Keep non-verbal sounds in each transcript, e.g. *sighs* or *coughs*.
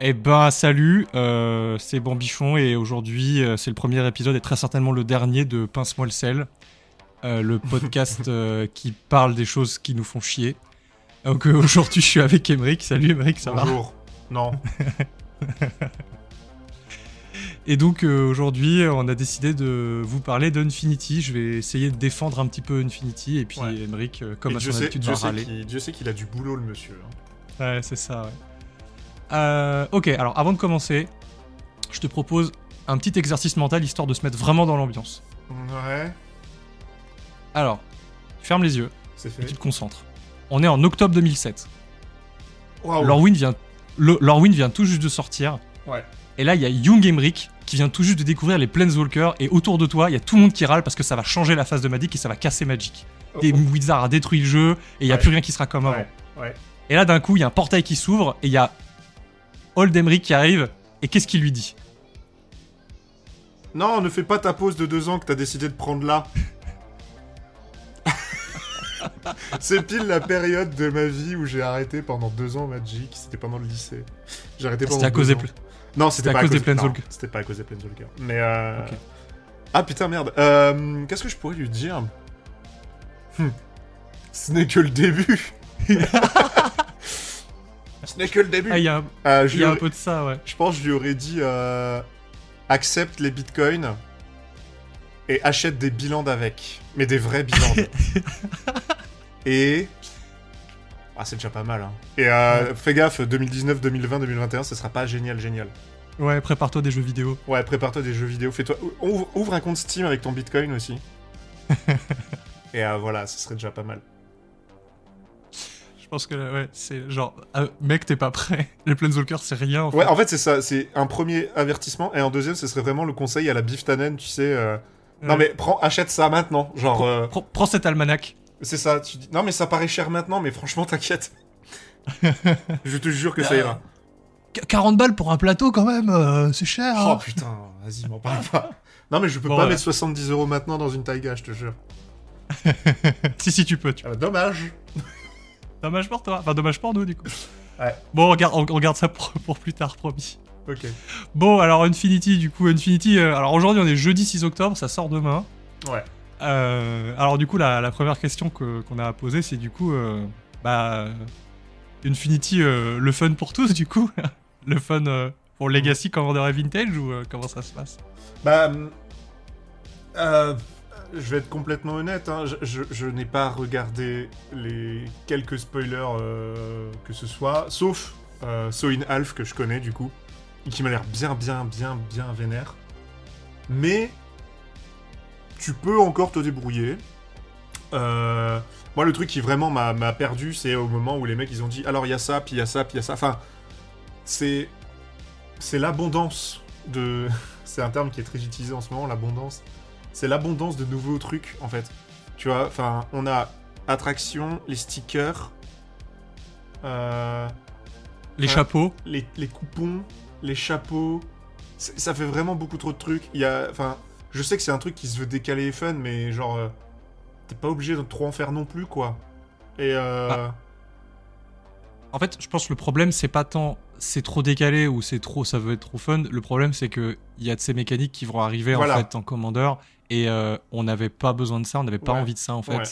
Eh ben salut, euh, c'est Bambichon et aujourd'hui euh, c'est le premier épisode et très certainement le dernier de Pince-moi le sel, euh, le *laughs* podcast euh, qui parle des choses qui nous font chier. Donc euh, aujourd'hui je suis avec Emeric, salut Emeric, ça va? Bonjour. Non. *laughs* Et donc euh, aujourd'hui on a décidé de vous parler d'Infinity, je vais essayer de défendre un petit peu Infinity et puis Ouais. Emeric euh, comme Et à Dieu son sait, habitude Dieu va sait Dieu sait qu'il a du boulot, le monsieur. hein. Ouais, c'est ça, ouais. Euh, ok, alors avant de commencer, je te propose un petit exercice mental histoire de se mettre vraiment dans l'ambiance. Ouais, Alors, tu fermes les yeux et tu te concentres. On est en octobre 2007. Waouh. Lorwyn vient, le- Lorwyn vient tout juste de sortir. Ouais. Et là, il y a Young Emmerich qui vient tout juste de découvrir les Planeswalkers. Et autour de toi, il y a tout le monde qui râle parce que ça va changer la phase de Magic et ça va casser Magic. Et Oh, Wizard a détruit le jeu et il n'y a Ouais. plus rien qui sera comme avant. Ouais. Et là, d'un coup, il y a un portail qui s'ouvre et il y a Old Emmerich qui arrive. Et qu'est-ce qu'il lui dit Non, ne fais pas ta pause de deux ans que t'as décidé de prendre là. *laughs* c'est pile la période de ma vie où j'ai arrêté pendant deux ans Magic. C'était pendant le lycée. J'ai arrêté pendant C'était à deux cause des Non, c'était à pas cause des Planeswalkers. C'était pas à cause des Planeswalkers. Mais euh... Ah putain, merde. Euh, Qu'est-ce que je pourrais lui dire? Hmm. Ce n'est que le début. *laughs* Ce n'est que le début. Ah, il y a, un- Euh, y un peu de ça, ouais. Je pense que je lui aurais dit euh, accepte les bitcoins et achète des bilans avec. Mais des vrais bilans. *laughs* et. Ah, c'est déjà pas mal. Hein. Et euh, fais gaffe, 2019, 2020, 2021, ce sera pas génial, génial. Ouais, prépare-toi des jeux vidéo. Ouais, prépare-toi des jeux vidéo. Fais-toi. Ouvre, ouvre un compte Steam avec ton bitcoin aussi. *laughs* et euh, voilà, ce serait déjà pas mal. Je pense que, ouais, c'est genre, euh, mec, t'es pas prêt. *laughs* Les Planeswalkers, c'est rien. En fait. Ouais, en fait, c'est ça. C'est un premier avertissement. Et en deuxième, ce serait vraiment le conseil à la Biff Tannen, tu sais. euh, Non, mais prends, achète ça maintenant. Genre. Prends, euh, prends- prends cet almanach. C'est ça, tu dis non mais ça paraît cher maintenant, mais franchement t'inquiète. *laughs* je te jure que ça ira. Qu- 40 balles pour un plateau, quand même, euh, c'est cher. Oh hein. putain, vas-y m'en parle pas. Non mais je peux Bon, pas ouais. mettre 70 euros maintenant dans une taïga, je te jure. *laughs* si, si, tu peux. Tu... Ah bah, dommage. Dommage pour toi. Enfin, dommage pour nous, du coup. Ouais. Bon, on regarde, on, on regarde ça pour, pour plus tard, promis. Ok. Bon, alors Infinity, du coup, Infinity. euh, alors aujourd'hui, on est jeudi 6 octobre, ça sort demain. Ouais. Euh, alors du coup, la, la première question que- qu'on a à poser, c'est du coup, euh, bah, Infinity, le fun pour tous, du coup, *laughs* le fun pour Legacy, Commander et Vintage ou comment ça se passe? Bah, je vais être complètement honnête, hein, je, n'ai pas regardé les quelques spoilers euh, que ce soit, sauf euh, Soin Alf que je connais du coup, et qui m'a l'air bien, bien, bien, bien vénère. Mais tu peux encore te débrouiller. Euh, moi, le truc qui vraiment m'a m'a perdu, c'est au moment où les mecs ils ont dit alors il y a ça, puis il y a ça, puis il y a ça. Enfin, c'est c'est l'abondance de. *laughs* c'est un terme qui est très utilisé en ce moment, l'abondance. C'est l'abondance de nouveaux trucs en fait. Tu vois, enfin, on a attraction, les stickers, euh, Les chapeaux les, les coupons, les chapeaux. Ça fait vraiment beaucoup trop de trucs. Il y a, enfin, je sais que c'est un truc qui se veut décaler et fun, mais genre, euh, t'es pas obligé de trop en faire non plus, quoi. Et euh, Bah. En fait, je pense que le problème, c'est pas tant c'est trop décalé ou c'est trop, ça veut être trop fun. Le problème, c'est que il y a de ces mécaniques qui vont arriver Voilà. en fait en Commander et euh, on n'avait pas besoin de ça, on n'avait pas Ouais. envie de ça en fait. Ouais.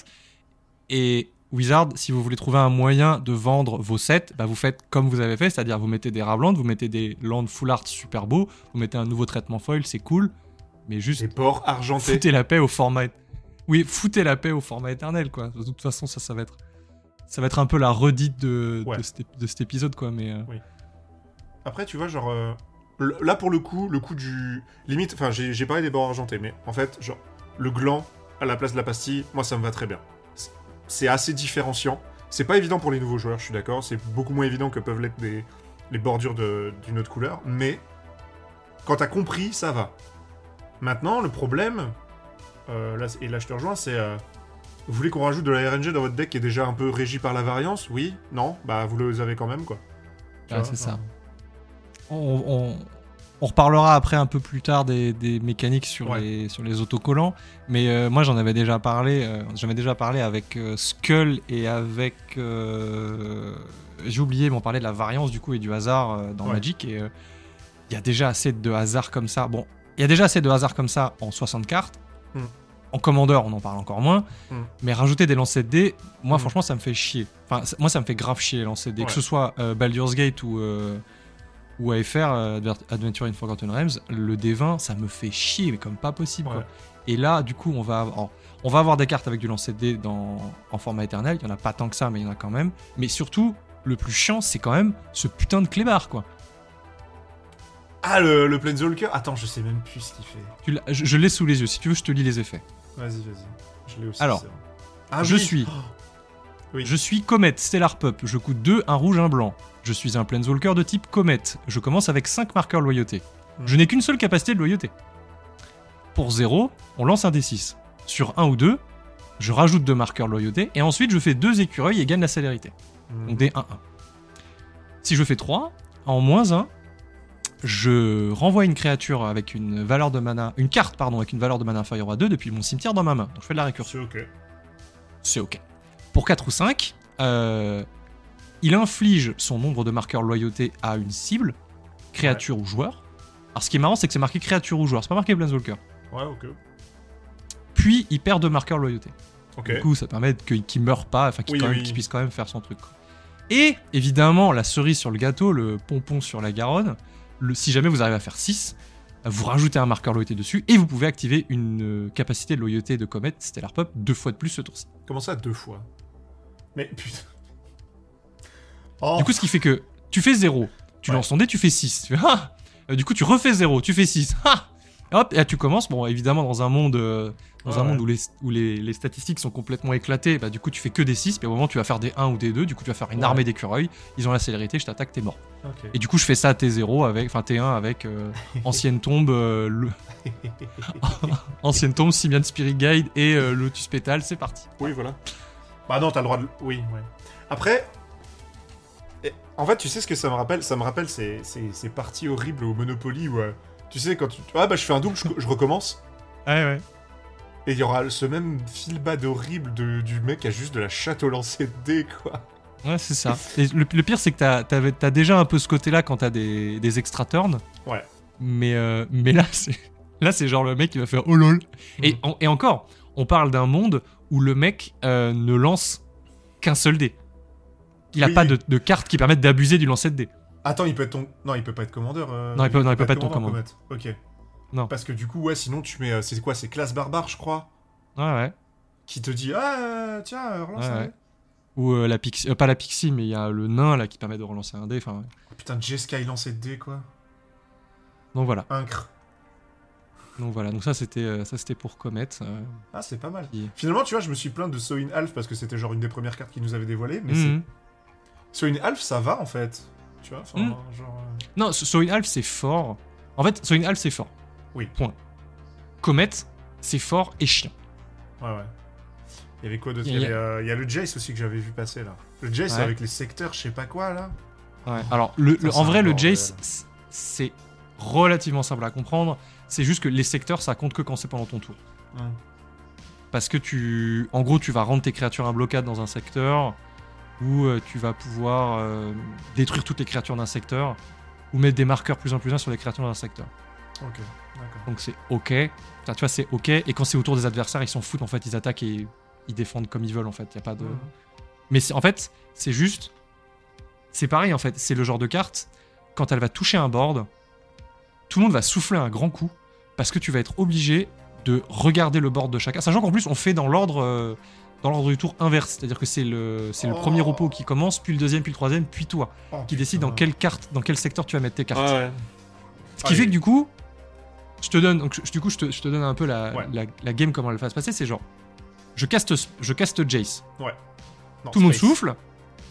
Et Wizard, si vous voulez trouver un moyen de vendre vos sets, bah vous faites comme vous avez fait, c'est-à-dire vous mettez des Ravland, vous mettez des Land Full Art super beaux, vous mettez un nouveau traitement foil, c'est cool, mais juste les ports argentés. foutez la paix au format. Oui, foutez la paix au format éternel, quoi. De toute façon, ça, ça va être, ça va être un peu la redite de, Ouais. de, cet, ép- de cet épisode, quoi. Mais euh, Après, tu vois, genre, euh, là pour le coup, le coup du limite, enfin, j'ai parlé des bords argentés, mais en fait, genre, le gland à la place de la pastille, moi, ça me va très bien. C'est- assez différenciant. C'est pas évident pour les nouveaux joueurs, je suis d'accord. C'est beaucoup moins évident que peuvent l'être des les bordures de- d'une autre couleur, mais quand t'as compris, ça va. Maintenant, le problème, euh, là, et là je te rejoins, c'est euh, vous voulez qu'on rajoute de la RNG dans votre deck qui est déjà un peu régi par la variance? Oui? Non? Bah vous les avez quand même quoi. Ah, c'est ça. On, on- On reparlera après un peu plus tard des, des mécaniques sur, Ouais. les, sur les autocollants. Mais euh, moi, j'en avais déjà parlé. euh, j'en déjà parlé avec euh, Skull et avec. euh, J'ai oublié, mais on parlait de la variance du coup et du hasard dans Ouais. Magic. Et il y a déjà assez de hasard comme ça. Bon, il y a déjà assez de hasard comme ça en 60 cartes. Hmm. En Commander, on en parle encore moins. Hmm. Mais rajouter des lancers de dés, moi, Hmm. franchement, ça me fait chier. Enfin, moi, ça me fait grave chier les lancers de dés. Que ce soit Baldur's Gate ou. Ou AFR, euh, Adventure in Forgotten Realms, le D20, ça me fait chier, mais comme pas possible. quoi. Et là, du coup, on va, avoir, on va avoir des cartes avec du lancer de dés dans, en format éternel. Il y en a pas tant que ça, mais il y en a quand même. Mais surtout, le plus chiant, c'est quand même ce putain de clébard, quoi. Ah, le, le Planeswalker Attends, je sais même plus ce qu'il fait. Tu je je l'ai sous les yeux. Si tu veux, je te lis les effets. Vas-y, vas-y. Je l'ai aussi. Alors. Ah, je oui. suis. Oui. Je suis Comet, Stellar Pup. Je coûte 2, un rouge, un blanc. Je suis un Planeswalker de type Comet. Je commence avec 5 marqueurs loyauté. Hmm. Je n'ai qu'une seule capacité de loyauté. Pour 0, on lance un D6. Sur 1 ou 2, je rajoute 2 marqueurs loyauté. Et ensuite, je fais 2 écureuils et gagne la célérité. Mhm. Donc des 1-1. Si je fais 3, en moins 1, je renvoie une créature avec une valeur de mana, une carte pardon, avec une valeur de mana inférieure à 2 depuis mon cimetière dans ma main. Donc je fais de la récursion. C'est ok. C'est ok. Pour 4 ou 5, euh, il inflige son nombre de marqueurs loyauté à une cible, créature ou joueur. Alors ce qui est marrant, c'est que c'est marqué créature ou joueur, c'est pas marqué Planeswalker. Ouais, ok. Puis il perd 2 marqueurs loyauté. Du coup, ça permet qu'il meure pas, enfin qu'il Oui, oui. puisse quand même faire son truc. quoi. Et évidemment, la cerise sur le gâteau, le pompon sur la Garonne, le, si jamais vous arrivez à faire 6, vous rajoutez un marqueur loyauté dessus et vous pouvez activer une euh, capacité de loyauté de Comet Stellar Pop deux fois de plus ce tour-ci. Comment ça, deux fois? Mais putain. Oh, Du coup, ce qui fait que tu fais 0, tu Ouais. lances ton dé, tu fais 6. Tu fais, ah Euh, du coup, tu refais 0, tu fais 6. *laughs* Ah et hop, et là tu commences, bon, évidemment, dans un monde, euh, dans Ouais, un ouais. monde où, les, où les, les statistiques sont complètement éclatées, bah, du coup, tu fais que des 6, puis au moment, tu vas faire des 1 ou des 2, du coup, tu vas faire une Ouais. armée d'écureuils, ils ont la célérité, je t'attaque, t'es mort. Et du coup, je fais ça à T0, avec, enfin T1 avec euh, *laughs* Ancienne Tombe, euh, le... *laughs* Ancienne Tombe, Simian Spirit Guide et euh, Lotus Pétale, c'est parti. Oui, voilà. Bah non, t'as le droit de. Oui, ouais. Après. En fait, tu sais ce que ça me rappelle? Ça me rappelle ces, ces, ces parties horribles au Monopoly où. euh, tu sais, quand tu. Ah bah je fais un double, je, je recommence. Ouais, ouais. Et il y aura ce même fil bad horrible de, du mec qui a juste de la chatte au lancer de dés, quoi. Ouais, c'est ça. *laughs* Et le, le pire, c'est que t'as, t'avais- t'as déjà un peu ce côté-là quand t'as des, des extra turns. Ouais. Mais, euh, mais là, *laughs* c'est, là, c'est genre le mec qui va faire oh lol. Et, en- et encore, on parle d'un monde où le mec euh, ne lance qu'un seul dé. Il a Oui, pas oui. de, de cartes qui permettent d'abuser du lancer de dé. Attends, il peut être ton. Non, il peut pas être commandeur. euh, Non, il peut- non, il peut pas être ton commandeur. Ok. Non. Parce que du coup, ouais, sinon tu mets. euh, c'est quoi C'est classe barbare, je crois. Ouais, ouais. Qui te dit Ah, tiens, relance Ouais, un ouais. dé. Ou euh, la pixie, euh, pas la pixie, mais il y a le nain là qui permet de relancer un dé. Enfin, ouais. Oh, putain, Jeskai lancer de dés, quoi. donc voilà. Incre. Donc voilà. Donc ça, c'était, euh, ça, c'était pour Comet. euh, Ah, c'est pas mal. qui- Finalement, tu vois, je me suis plaint de Soin Half parce que c'était genre une des premières cartes qu'ils nous avait dévoilées. Mais c'est... Soin Half, ça va en fait. Tu vois, Mhm. genre. euh, Non, Soin Half, c'est fort. En fait, Soin Half, c'est fort. Oui. Point. Comet, c'est fort et chiant. Ouais, ouais. Il y avait quoi d'autre Il y a- euh, y a le Jace aussi que j'avais vu passer là. Le Jace Ouais. avec les secteurs, je sais pas quoi là. Ouais. Alors, le, en vrai, le. Jace, c'est relativement simple à comprendre. C'est juste que les secteurs, ça compte que quand c'est pendant ton tour. Parce que tu. En gros, tu vas rendre tes créatures imbloquables dans un secteur, ou euh, tu vas pouvoir euh, détruire toutes les créatures d'un secteur, ou mettre des marqueurs plus un plus un sur les créatures d'un secteur. Ok, d'accord. Donc c'est ok. Enfin, tu vois, c'est ok. Et quand c'est autour des adversaires, ils s'en foutent. En fait, ils attaquent et ils défendent comme ils veulent. En fait, y a pas de. Mais en fait, c'est juste. C'est pareil en fait. C'est le genre de carte. Quand elle va toucher un board, tout le monde va souffler un grand coup parce que tu vas être obligé de regarder le board de chacun. Sachant qu'en plus, on fait dans l'ordre. euh, dans l'ordre du tour inverse, c'est-à-dire que c'est le, c'est le Oh. premier repos qui commence, puis le deuxième, puis le troisième, puis toi, Oh, qui décide dans quelle carte, dans quel secteur tu vas mettre tes cartes. ouais. Ce qui Ah, fait oui. que du coup, je te donne, donc, je- du coup, je te, je te donne un peu la, Ouais. la, la game comment elle va se passer. C'est genre, je caste, je caste Jace. Non, tout le monde Space. souffle.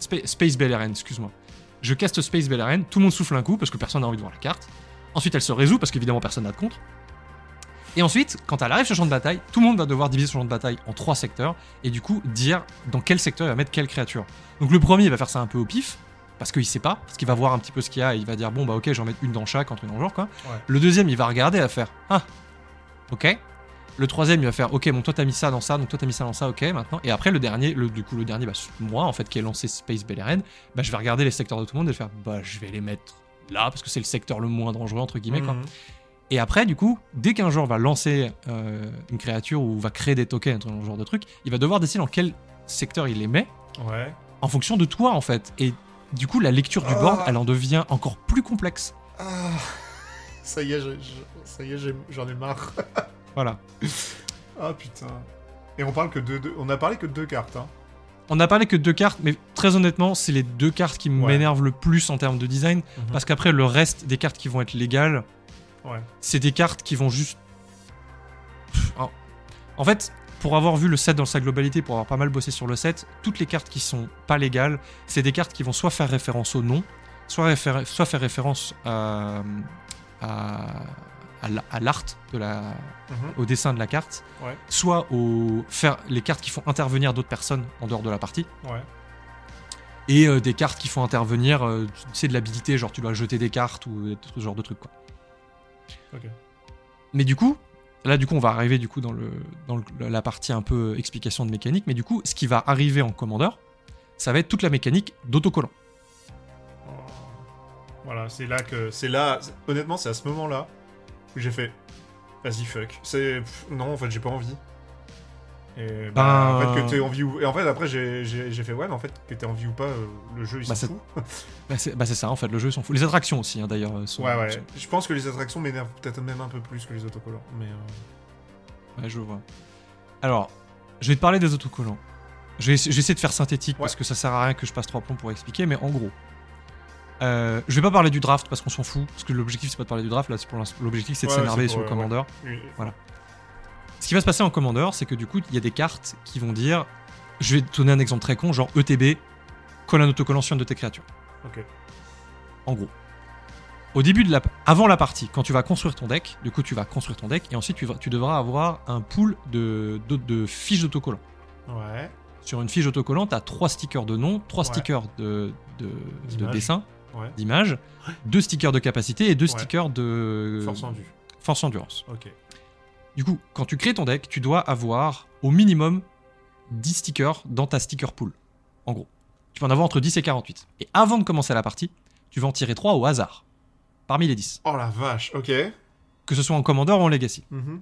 Spa- Space Beleren, excuse-moi. Je caste Space Beleren, tout le monde souffle un coup parce que personne n'a envie de voir la carte. Ensuite, elle se résout parce qu'évidemment personne n'a de contre. Et ensuite, quand elle arrive sur le champ de bataille, tout le monde va devoir diviser son champ de bataille en trois secteurs et du coup dire dans quel secteur il va mettre quelle créature. Donc le premier il va faire ça un peu au pif. parce qu'il sait pas, parce qu'il va voir un petit peu ce qu'il y a et il va dire bon bah ok, j'en mets une dans chaque, entre dans le genre quoi. Ouais. Le deuxième, il va regarder, va faire ah, ok. Le troisième, il va faire ok, bon toi t'as mis ça dans ça, donc toi t'as mis ça dans ça, ok maintenant. Et après le dernier, le, du coup le dernier, bah moi en fait qui ai lancé Space Beleren, bah je vais regarder les secteurs de tout le monde et faire bah je vais les mettre là parce que c'est le secteur le moins dangereux entre guillemets quoi. Et après, du coup, dès qu'un joueur va lancer euh, une créature ou va créer des tokens, un genre de truc, il va devoir décider dans quel secteur il les met Ouais. en fonction de toi, en fait. Et du coup, la lecture du Ah. board, elle en devient encore plus complexe. Ah, ça y est, je- je- ça y est, j'en ai marre. *laughs* Voilà. Ah putain. Et on parle que de, de- on a parlé que de deux cartes. Hein. On n'a parlé que de deux cartes, mais très honnêtement, c'est les deux cartes qui Ouais. m'énervent le plus en termes de design. Mhm. Parce qu'après, le reste des cartes qui vont être légales, Ouais. c'est des cartes qui vont juste. Pff, En en fait, pour avoir vu le set dans sa globalité, pour avoir pas mal bossé sur le set, toutes les cartes qui sont pas légales, c'est des cartes qui vont soit faire référence au nom, soit, faire référence à, à, à la- à l'art de la, Mhm. au dessin de la carte, Ouais. soit au faire les cartes qui font intervenir d'autres personnes en dehors de la partie, Ouais. et euh, des cartes qui font intervenir, euh, tu sais, de l'habilité, genre tu dois jeter des cartes ou ce genre de trucs quoi. Mais du coup, là du coup on va arriver du coup dans, le, dans le- la partie un peu explication de mécanique, mais du coup ce qui va arriver en commandeur, ça va être toute la mécanique d'autocollant. Oh. Voilà, c'est là que. C'est là. Honnêtement, c'est à ce moment-là où j'ai fait. Vas-y, fuck. C'est. Non, en fait, j'ai pas envie. Et bah, Ben, en fait, que t'aies envie ou. Et en fait, après, j'ai fait, ouais, mais en fait, que t'aies envie ou pas, euh, le jeu, il Bah, s'en fout. *laughs* Bah c'est bah, c'est ça en fait, le jeu s'en fout. Les attractions aussi hein, d'ailleurs. euh, sont- Ouais, ouais. sont- Je pense que les attractions m'énervent peut-être même un peu plus que les autocollants. Mais. euh, Ouais, je vois. Alors, je vais te parler des autocollants. J'essaie de faire synthétique Ouais. parce que ça sert à rien que je passe trois plombs pour expliquer, mais en gros. euh, je vais pas parler du draft parce qu'on s'en fout, parce que l'objectif c'est pas de parler du draft, là c'est pour l'instant- l'objectif c'est de s'énerver sur le commandeur. oui. Ce qui va se passer en commandeur, c'est que du coup il y a des cartes qui vont dire, je vais te donner un exemple très con, genre ETB, colle un autocollant sur une de tes créatures. Ok. En gros. Au début de la, avant la partie, quand tu vas construire ton deck, du coup tu vas construire ton deck et ensuite tu, vas- tu devras avoir un pool de, de, de fiches d'autocollants. Ouais. Sur une fiche autocollant, tu as trois stickers de nom, trois Ouais. stickers de, de, de dessin, Ouais. d'image, deux stickers de capacité et deux stickers de Force en vue. force endurance. Ok. Du coup, quand tu crées ton deck, tu dois avoir au minimum 10 stickers dans ta sticker pool. En gros. Tu peux en avoir entre 10 et 48. Et avant de commencer la partie, tu vas en tirer 3 au hasard. Parmi les 10. Oh la vache, ok. Que ce soit en Commander ou en Legacy. Mhm.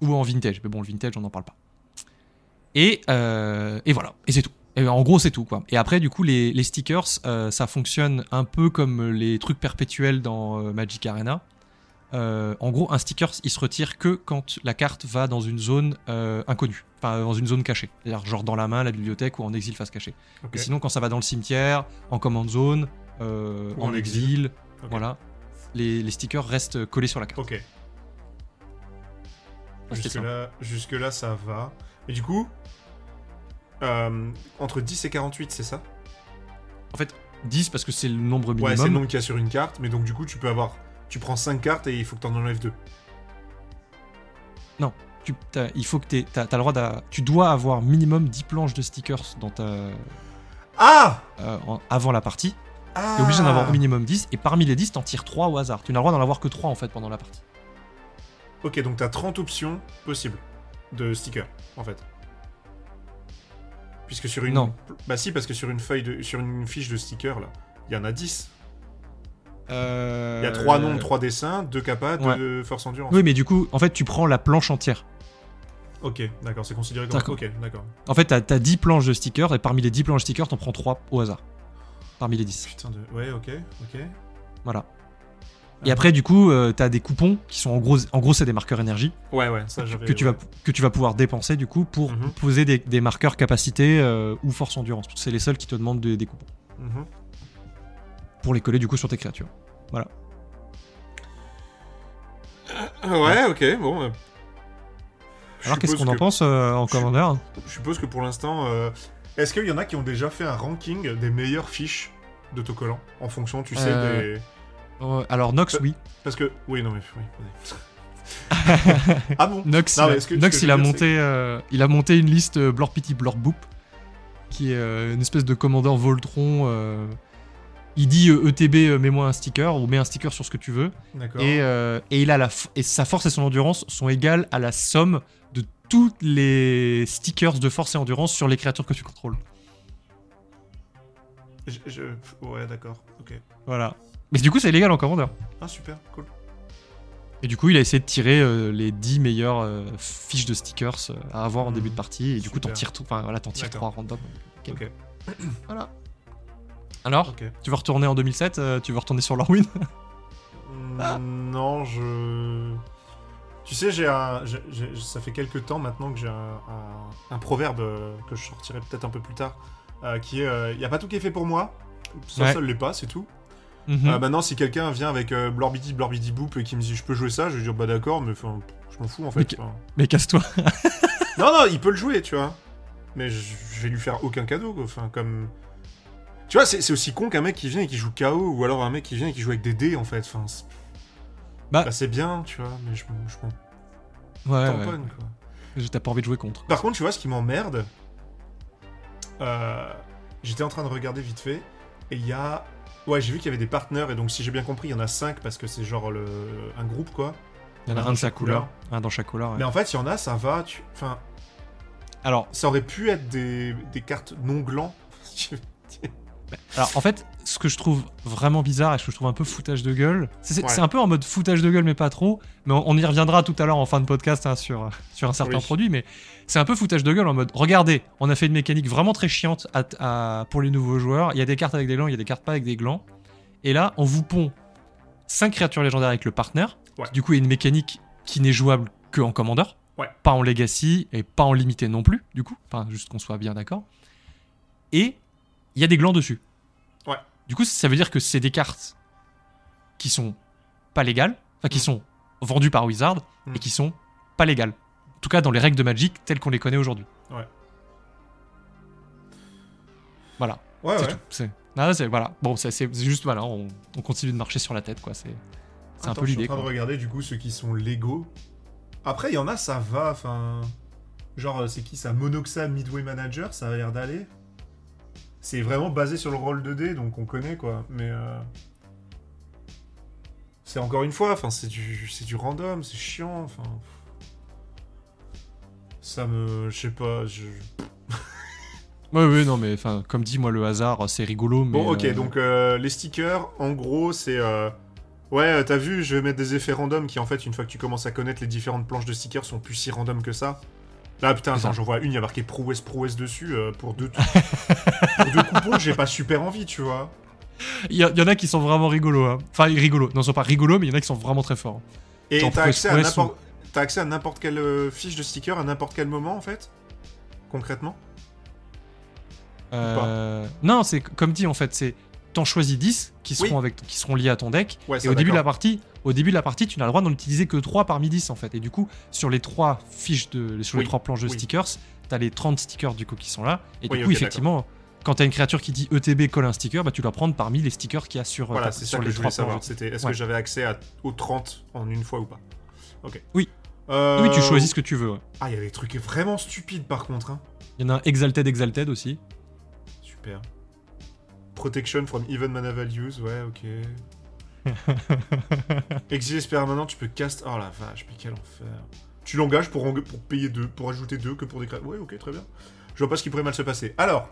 Ou en Vintage. Mais bon, le Vintage, on n'en parle pas. Et, euh, et voilà. Et c'est tout. Et en gros, c'est tout. quoi. Et après, du coup, les, les stickers, euh, ça fonctionne un peu comme les trucs perpétuels dans euh, Magic Arena. Euh, en gros, un sticker, il se retire que quand la carte va dans une zone euh, inconnue. Enfin, dans une zone cachée. C'est-à-dire, genre dans la main, la bibliothèque ou en exil face cachée. Et sinon, quand ça va dans le cimetière, en command zone, euh, en en exil, voilà, les, les stickers restent collés sur la carte. Ok. Jusque ça. là, jusque là, ça va. Et du coup, euh, entre 10 et 48, c'est ça? 10 parce que c'est le nombre minimum. Ouais, c'est le nombre qu'il y a sur une carte, mais donc du coup, tu peux avoir. Tu prends 5 cartes et il faut que t'en enlèves 2. tu, t'as- il faut que tu t'as, t'as le droit d'a- tu dois avoir minimum 10 planches de stickers dans ta, Ah euh, en- avant la partie. Ah T'es obligé d'en avoir au minimum 10 et parmi les 10 t'en tires 3 au hasard. Tu n'as le droit d'en avoir que 3 en fait pendant la partie. Ok, donc t'as 30 options possibles de stickers, en fait. Puisque sur une. Non. Bah si, parce que sur une feuille de. Sur une fiche de stickers, là, il y en a 10. Il y a 3 noms, 3 dessins, 2 capas, 2 ouais. force endurance. Oui mais du coup en fait tu prends la planche entière. Ok, d'accord, c'est considéré comme. D'accord. Ok, d'accord. En fait t'as, t'as 10 planches de stickers et parmi les 10 planches de stickers t'en prends 3 au hasard. Parmi les 10. Putain de. Ouais, ok, ok. Voilà. Et après du coup euh, t'as des coupons qui sont en gros, en gros c'est des marqueurs énergie. Ouais, ouais, ça que tu, ouais. vas, que tu vas pouvoir dépenser du coup pour Mhm. poser des, des marqueurs capacité euh, ou force endurance. C'est les seuls qui te demandent des, des coupons. Mhm. Pour les coller du coup sur tes créatures. Ah Ouais, ok, bon. euh, Alors qu'est-ce qu'on en pense euh, en commandeur Je suppose que pour l'instant. euh, Est-ce qu'il y en a qui ont déjà fait un ranking des meilleures fiches d'autocollants En fonction, tu sais, Euh, des. Alors Nox oui. Parce que. Oui, non, mais. Oui, *laughs* ah bon? Nox, Non, il, que- Nox, il, a dire, monté, il a monté une liste Blorpity Blorboop qui est une espèce de commandeur Voltron. Il dit euh, ETB, euh, mets-moi un sticker ou mets un sticker sur ce que tu veux. Et, euh, et il a la et sa force et son endurance sont égales à la somme de tous les stickers de force et endurance sur les créatures que tu contrôles. Je- je- Ouais, d'accord. Ok. Voilà. Mais du coup, c'est illégal en commandeur. Ah, super, cool. Et du coup, il a essayé de tirer euh, les 10 meilleures euh, fiches de stickers à avoir en Mhm. début de partie. Et du coup, t'en tires tout. Enfin, voilà, t'en tires D'accord. 3 random. Ok. Ok. Voilà. Alors, tu veux retourner en 2007 euh, Tu veux retourner sur Lorwyn *laughs* Mm, Non, je. Tu sais, j'ai un. Ça fait quelques temps maintenant que j'ai un, un- un proverbe euh, que je sortirai peut-être un peu plus tard, euh, qui est Il n'y a pas tout qui est fait pour moi. Ça, Ouais. ça l'est pas, c'est tout. Mhm. Maintenant, si quelqu'un vient avec Blorbidi, Blorbidi Boop et qui me dit je peux jouer ça, je vais dire bah d'accord, mais je m'en fous en fait. enfin. Mais casse-toi. *laughs* Non, non, il peut le jouer, tu vois. Mais je, je vais lui faire aucun cadeau, quoi. Enfin, comme. Tu vois, c'est aussi con qu'un mec qui vient et qui joue KO, ou alors un mec qui vient et qui joue avec des dés, en fait. Enfin, c'est- Bah- bah, c'est bien, tu vois, mais je m'en Ouais, tamponne, quoi. Pas envie de jouer contre. Par contre, tu vois, ce qui m'emmerde, euh, j'étais en train de regarder vite fait, et il y a. Ouais, j'ai vu qu'il y avait des partenaires, et donc si j'ai bien compris, il y en a 5 parce que c'est genre le... un groupe, quoi. Il y en a un de chaque couleur. Un dans chaque couleur. ouais. Mais en fait, il y en a, ça va, tu... Enfin, Alors, ça aurait pu être des, des cartes non glands. *laughs* alors, en fait, ce que je trouve vraiment bizarre et ce que je trouve un peu foutage de gueule, c'est Ouais. un peu en mode foutage de gueule, mais pas trop. Mais on, on y reviendra tout à l'heure en fin de podcast hein, sur, sur un certain Oui. produit. Mais c'est un peu foutage de gueule en mode regardez, on a fait une mécanique vraiment très chiante à- à- pour les nouveaux joueurs. Il y a des cartes avec des glands, il y a des cartes pas avec des glands. Et là, on vous pond 5 créatures légendaires avec le partenaire. Ouais. Du coup, il y a une mécanique qui n'est jouable que en commandeur. Ouais. Pas en legacy et pas en limité non plus, du coup. Enfin, juste qu'on soit bien d'accord. Et il y a des glands dessus. Ouais. Du coup, ça veut dire que c'est des cartes qui sont pas légales, enfin qui Mm. sont vendues par Wizard Mm. et qui sont pas légales. En tout cas, dans les règles de Magic telles qu'on les connaît aujourd'hui. Ouais. Voilà, Ouais, c'est ouais. tout. C'est ah, c'est- voilà. Bon, c'est juste voilà, on, on continue de marcher sur la tête quoi. C'est c'est un peu je suis l'idée. en train quoi. de regarder du coup ceux qui sont légaux. Après, il y en a, ça va. Enfin, genre, euh, c'est qui ça Monoxa Midway Manager, ça a l'air d'aller. C'est vraiment basé sur le rôle de dés, donc on connaît quoi. Mais euh, c'est encore une fois, enfin, c'est du, c'est du random, c'est chiant. Enfin, ça me, je sais pas. Je... *laughs* Ouais, ouais, non, mais enfin, comme dit, moi, le hasard, c'est rigolo. Mais, Bon, ok, euh, donc euh, les stickers, en gros, c'est. euh, Ouais, t'as vu, je vais mettre des effets random qui, en fait, une fois que tu commences à connaître les différentes planches de stickers, sont plus si random que ça. Là, putain, C'est attends, j'en vois une, il y a marqué prouesse, prouesse dessus. euh, pour, deux... *laughs* pour deux coupons, j'ai pas super envie, tu vois. Il y, en a qui sont vraiment rigolos. hein. Enfin, rigolos. Non, ils sont pas rigolos, mais il y en a qui sont vraiment très forts. Et t'as accès, à n'importe... t'as accès à n'importe quelle euh, fiche de sticker à n'importe quel moment, en fait Concrètement? Euh, non, c'est comme dit en fait, c'est t'en choisis 10 qui seront, Oui. avec, qui seront liés à ton deck. Ouais, et au début, de la partie, au début de la partie, tu n'as le droit d'en utiliser que 3 parmi 10 en fait. Et du coup, sur les 3 fiches de, sur les Oui, 3 planches de oui. stickers, t'as les 30 stickers du coup qui sont là. Et du coup, effectivement, quand t'as une créature qui dit ETB colle un sticker, bah tu dois prendre parmi les stickers qu'il y a sur, Voilà, euh, c'est sur ça que les je voulais 3 savoir. planches. C'était est-ce Ouais. que j'avais accès à... aux 30 en une fois ou pas? Ok. Oui. Euh, Oui, tu choisis ce que tu veux. ouais. Ah, il y avait des trucs vraiment stupides par contre. Hein. Il y en a un Exalted Exalted aussi. Super. Protection from even mana values, ouais, ok. *laughs* Exilé permanent, tu peux cast. Oh la vache, mais quel enfer. Tu l'engages pour, payer deux, pour ajouter deux que pour des. Ouais, ok, très bien. Je vois pas ce qui pourrait mal se passer. Alors,